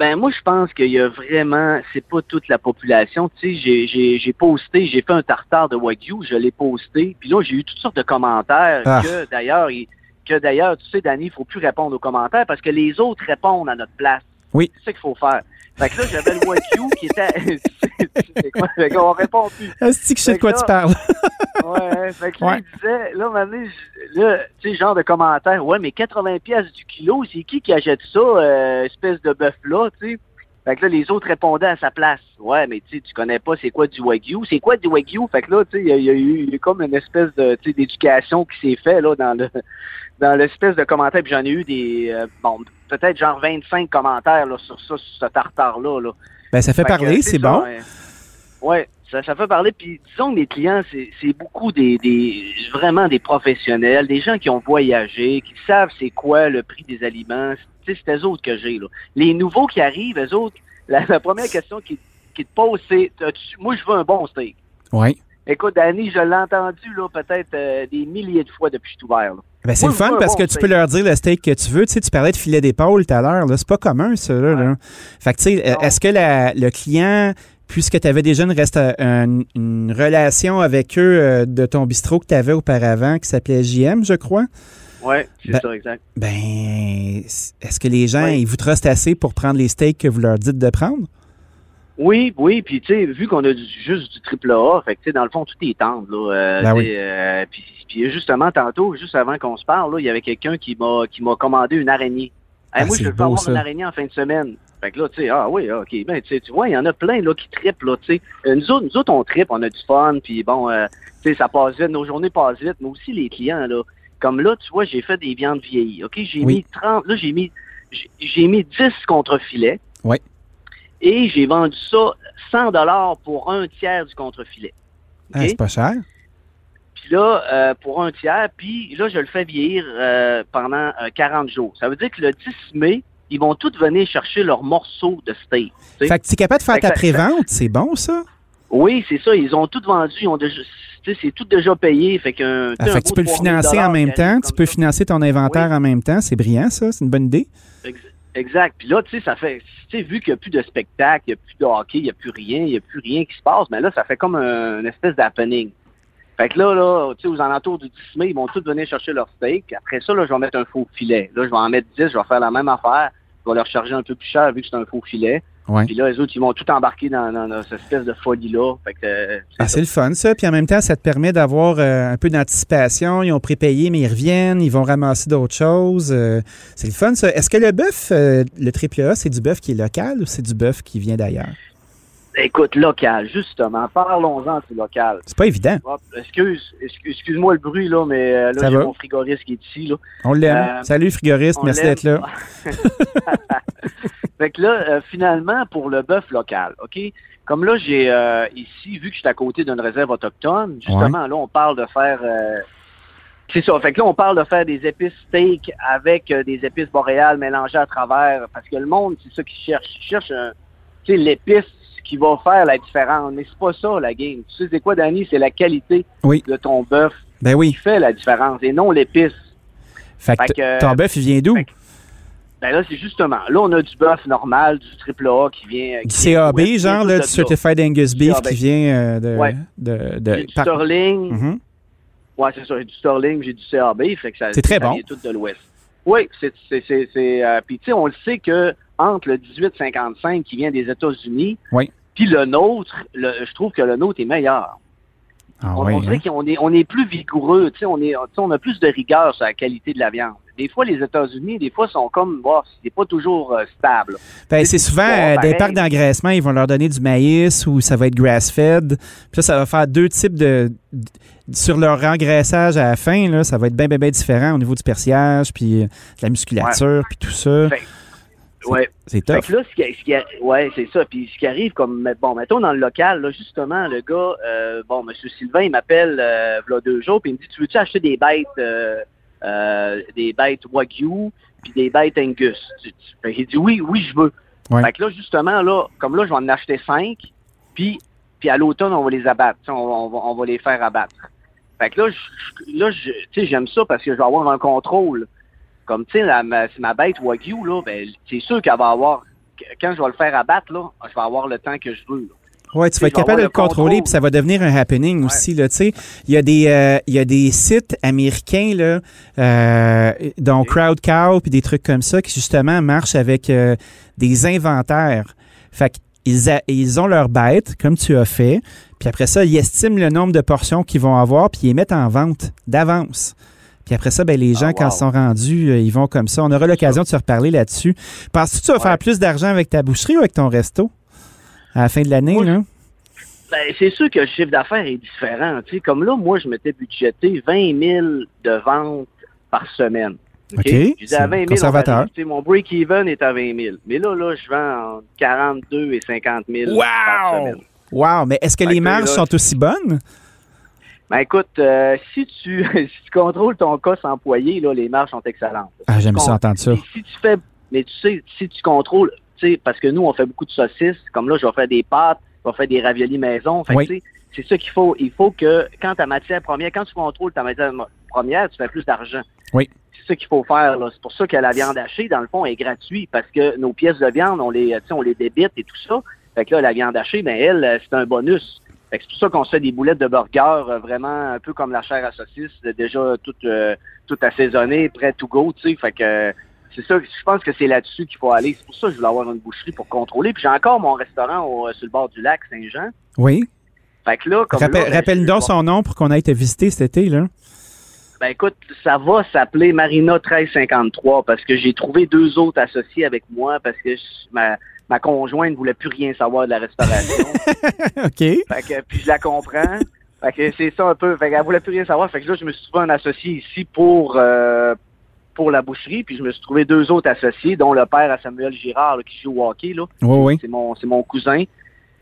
ben moi, je pense qu'il y a vraiment, c'est pas toute la population. Tu sais, j'ai, posté, j'ai fait un tartare de Wagyu, je l'ai posté, puis là, j'ai eu toutes sortes de commentaires Ah. que d'ailleurs, il- que d'ailleurs, tu sais, Danny, il faut plus répondre aux commentaires parce que les autres répondent à notre place. Oui. C'est ça qu'il faut faire. Fait que là, j'avais le Wagyu qui était... c'est quoi? Fait qu'on répond plus. Est-ce que je sais de quoi tu parles? Ouais, fait que là, Ouais. il disait, là, maintenant, je- là, tu sais, genre de commentaire, ouais, mais 80 pièces du kilo, c'est qui qui achète ça, euh, espèce de bœuf-là, tu sais? Fait que là, les autres répondaient à sa place. Ouais, mais tu sais, tu connais pas c'est quoi du Wagyu? C'est quoi du Wagyu? Fait que là, tu sais, il y, y a eu comme une espèce de, tu sais, d'éducation qui s'est fait, là, dans le, dans l'espèce de commentaire. Puis j'en ai eu des, euh, bon, peut-être genre 25 commentaires, là, sur ça, sur ce tartare-là, là. Ben, ça fait parler, c'est bon. ouais. Ouais, ça, ça fait parler. Puis disons que mes clients, c'est beaucoup des, des vraiment des professionnels, des gens qui ont voyagé, qui savent c'est quoi le prix des aliments. C'est eux autres que j'ai là. Les nouveaux qui arrivent, eux autres, la, la première question qu'ils qui te posent, c'est moi je veux un bon steak. Oui. Écoute, Danny, je l'ai entendu là peut-être euh, des milliers de fois depuis que je suis ouvert. là. Ben, c'est le fun parce bon que tu peux leur dire le steak que tu veux. Tu sais, tu parlais de filet d'épaule tout à l'heure. là. C'est pas commun, ça. Là, là. Fait que, tu sais, Non. est-ce que la- le client, puisque tu avais déjà une, reste- une, une relation avec eux euh, de ton bistrot que tu avais auparavant, qui s'appelait JM, je crois, Ouais, c'est Ben- ça, exact. ben, est-ce que les gens, Oui. ils vous trustent assez pour prendre les steaks que vous leur dites de prendre? Oui, oui, puis tu sais, vu qu'on a du, juste du triple A, fait que tu sais, dans le fond, tout est tendre, là. Euh, Ben oui. euh, puis, puis justement, tantôt, juste avant qu'on se parle, là, il y avait quelqu'un qui m'a qui m'a commandé une araignée. Hey, Ah, moi, je veux beau, avoir ça. une araignée en fin de semaine. Fait que là, tu sais, ah oui, ok, ben tu sais, tu vois, il y en a plein là qui trippent, là, tu sais. Euh, nous autres, nous autres, on trippe, on a du fun, puis bon, euh, tu sais, ça passe vite, nos journées passent vite, mais aussi les clients, là. Comme là, tu vois, j'ai fait des viandes vieillies, ok? J'ai Oui. mis 30, là, j'ai mis, j'ai- j'ai mis 10 contre-filets. Oui. Et j'ai vendu ça 100 dollars pour un tiers du contre-filet. Ah, c'est pas cher. Puis là, euh, pour un tiers, puis là, je le fais vieillir euh, pendant euh, 40 jours. Ça veut dire que le 10 mai, ils vont tous venir chercher leur morceau de steak. Fait que tu es capable de faire Fait ta prévente, c'est bon ça? Oui, c'est ça. Ils ont tout vendu. Ils ont déjà, c'est tout déjà payé. Fait, qu'un, Ah, fait que tu peux le financer en même temps, tu peux financer ton inventaire en même temps, c'est brillant ça, c'est une bonne idée. Ex- Exact. Puis là, tu sais, ça fait, tu sais, vu qu'il n'y a plus de spectacle, il n'y a plus de hockey, il n'y a plus rien, il n'y a plus rien qui se passe, mais là, ça fait comme un, une espèce d'happening. Fait que là, là, tu sais, aux alentours du 10 mai, ils vont tous venir chercher leur steak. Après ça, là, je vais mettre un faux filet. Là, je vais en mettre 10, je vais faire la même affaire. Je vais leur charger un peu plus cher vu que c'est un faux filet. Ouais. Puis là, les autres, ils vont tout embarquer dans, dans- dans cette espèce de folie-là. Euh, Ah, c'est le fun, ça. Puis en même temps, ça te permet d'avoir euh, un peu d'anticipation. Ils ont prépayé, mais ils reviennent. Ils vont ramasser d'autres choses. Euh, c'est le fun, ça. Est-ce que le bœuf, le triple A, c'est du bœuf qui est local ou c'est du bœuf qui vient d'ailleurs? Écoute, local, justement. Parlons-en, c'est local. C'est pas évident. Hop, excuse, excuse, excuse-moi le bruit, là, mais là, j'ai mon frigoriste qui est ici, là. On l'aime. Salut, frigoriste. Merci d'être là. Fait que là, euh, finalement, pour le bœuf local, OK? Comme là, j'ai euh, ici, vu que je suis à côté d'une réserve autochtone, justement, là, on parle de faire. euh, c'est ça. Fait que là, on parle de faire des épices steak avec des épices boréales mélangées à travers. Parce que le monde, c'est ça qu'ils cherche. Tu sais, l'épice qui va faire la différence. Mais c'est pas ça, la game. Tu sais, c'est quoi, Danny? C'est la qualité Oui. de ton bœuf Ben qui oui. fait la différence et non l'épice. Fait que, ton bœuf, il vient d'où? Ben là, c'est justement. Là, on a du bœuf normal, du triple A qui vient. Du qui vient- CAB, vient genre, là, du. Certified Angus Beef qui vient euh, de. Ouais. de, de- du par- Sterling. Mhm. Ouais, c'est ça. J'ai du Sterling, j'ai du CAB. Fait que ça, C'est très ça bon. vient tout de l'Ouest. Oui, c'est. c'est, c'est, c'est, euh, Puis, tu sais, on le sait que entre le 1855 qui vient des États-Unis, Oui. puis le nôtre, le- je trouve que le nôtre est meilleur. Ah on, dirait hein? qu'on est, on est plus vigoureux, tu sais, on est, tu sais, on a plus de rigueur sur la qualité de la viande. Des fois, les États-Unis, des fois, sont comme, bah, c'est pas toujours euh, stable. Ben, C'est souvent euh, des parcs d'engraissement, ils vont leur donner du maïs ou ça va être grass-fed. Puis là, ça va faire deux types de. Sur leur engraissage à la fin, là, ça va être bien, bien, bien différent au niveau du persillage, puis euh, de la musculature, puis tout ça. Fait- C'est- Ouais. Que là, ce qui, ce qui- ouais, c'est ça. Puis ce qui arrive, comme, bon, mettons dans le local, là, justement, le gars, euh, bon, M. Sylvain, il m'appelle, euh, v'là deux jours, puis il me dit, tu veux-tu acheter des bêtes, euh, euh, des bêtes Wagyu, puis des bêtes Angus? Fait qu'il dit, oui, oui, je veux. Ouais. Fait que là, justement, là, comme là, je vais en acheter cinq, puis, puis à l'automne, on va les abattre. On, on va, on va les faire abattre. Fait que là, je- je- là, je- tu sais, j'aime ça parce que je vais avoir un contrôle. Comme, tu sais, ma, ma bête Wagyu, là, ben, c'est sûr qu'elle va avoir, quand je vais le faire abattre, là, je vais avoir le temps que je veux. là. Ouais, tu vas être capable de le le contrôler, contrôle. puis ça va devenir un happening aussi. Là, tu sais. il, y a des, euh, il y a des sites américains, là, euh, dont Crowd Cow, puis des trucs comme ça, qui justement marchent avec euh, des inventaires. Fait qu'ils a- ils ont leurs bêtes, comme tu as fait, puis après ça, ils estiment le nombre de portions qu'ils vont avoir, puis ils les mettent en vente d'avance. Puis après ça, ben, les gens, Ah, quand wow. ils sont rendus, euh, ils vont comme ça. On aura l'occasion de se reparler là-dessus. Penses-tu que tu vas Ouais. faire plus d'argent avec ta boucherie ou avec ton resto? À la fin de l'année? Moi, là? Ben, c'est sûr que le chiffre d'affaires est différent. Tu sais, comme là, moi, je m'étais budgété 20 000 de ventes par semaine. OK, Je disais à c'est 20 000, conservateur. tu sais, mon break-even est à 20 000. Mais là, là, je vends entre 42 et 50 000 par semaine. Wow! Mais est-ce que les marges là, sont aussi bonnes? Ben écoute, euh, si tu si tu contrôles ton cost employé, là, les marges sont excellentes. Ah, j'aime ça entendre ça. Mais si tu fais, mais tu sais, si tu contrôles, parce que nous, on fait beaucoup de saucisses, comme là, je vais faire des pâtes, je vais faire des raviolis maison. Fait Oui. c'est ça qu'il faut. Il faut que, quand ta matière première, quand tu contrôles ta matière première, tu fais plus d'argent. Oui. C'est ça qu'il faut faire. C'est pour ça que la viande hachée, dans le fond, est gratuite, parce que nos pièces de viande, on les, on les débite et tout ça. Fait que là, la viande hachée, ben, elle, euh, c'est un bonus. Fait que c'est pour ça qu'on se fait des boulettes de burger, euh, vraiment un peu comme la chair à saucisse, déjà toute, euh, toute assaisonnée, prêt to go, tu sais. Fait que, c'est ça, je pense que c'est là-dessus qu'il faut aller. C'est pour ça que je voulais avoir une boucherie pour contrôler. Puis j'ai encore mon restaurant au- sur le bord du lac Saint-Jean. Oui. Fait que là, comme Rappel- ben, Rappelle-nous donc son nom pour qu'on aille te visiter cet été, là. Ben écoute, ça va s'appeler Marina 1353 parce que j'ai trouvé deux autres associés avec moi parce que je- ma, ma conjointe ne voulait plus rien savoir de la restauration. OK. fait que, puis je la comprends. Fait que c'est ça un peu. Fait qu'elle voulait plus rien savoir. Fait que là, je me suis trouvé un associé ici pour euh, pour la boucherie. Puis je me suis trouvé deux autres associés, dont le père à Samuel Girard là, qui joue au hockey. Là. Oui, oui. C'est mon c'est mon cousin.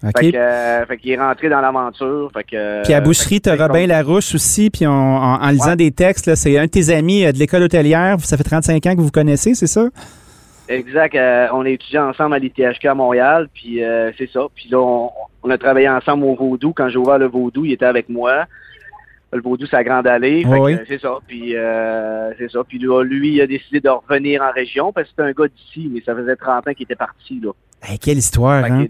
OK. Fait que euh, fait qu'il est rentré dans l'aventure. Fait que Puis à euh, Boucherie, tu que- Robin Larouche aussi, puis on- en, en lisant Ouais. des textes, c'est un de tes amis euh, de l'école hôtelière. Ça fait 35 ans que vous vous connaissez, c'est ça? Exact. euh, on a étudié ensemble à l'ITHK à Montréal, puis euh, c'est ça. Puis là, on, on a travaillé ensemble au Vaudou. Quand j'ai ouvert le Vaudou, il était avec moi. Le Vaudou, c'est à Grande Allée. Oui, oui. c'est ça. Puis euh, c'est ça. Puis là, lui, il a décidé de revenir en région parce que c'était un gars d'ici, mais ça faisait 30 ans qu'il était parti. Là. Hey, quelle histoire, hein?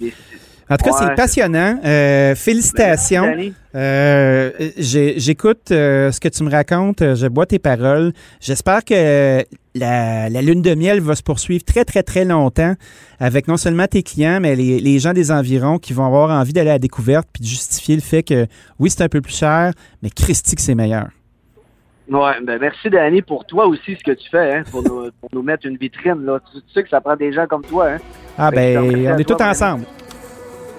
En tout cas, Ouais, c'est passionnant. Euh, félicitations. Danny, Euh, J'écoute euh, ce que tu me racontes, je bois tes paroles. J'espère que la, la lune de miel va se poursuivre très, très, très longtemps avec non seulement tes clients, mais les, les gens des environs qui vont avoir envie d'aller à la découverte puis de justifier le fait que oui, c'est un peu plus cher, mais Christy que c'est meilleur. Ouais, ben merci Danny pour toi aussi ce que tu fais, hein, pour, nous, pour nous mettre une vitrine. Là. Tu, tu sais que ça prend des gens comme toi. Hein? Ah ben, on est tous ensemble.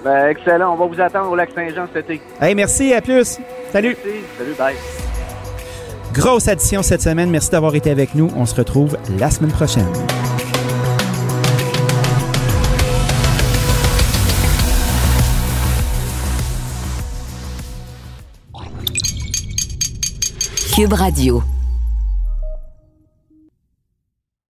Ben, excellent. On va vous attendre au lac Saint-Jean cet été. Hey, merci, à plus. Salut. Merci. Salut, bye. Grosse addition cette semaine. Merci d'avoir été avec nous. On se retrouve la semaine prochaine. Cube Radio.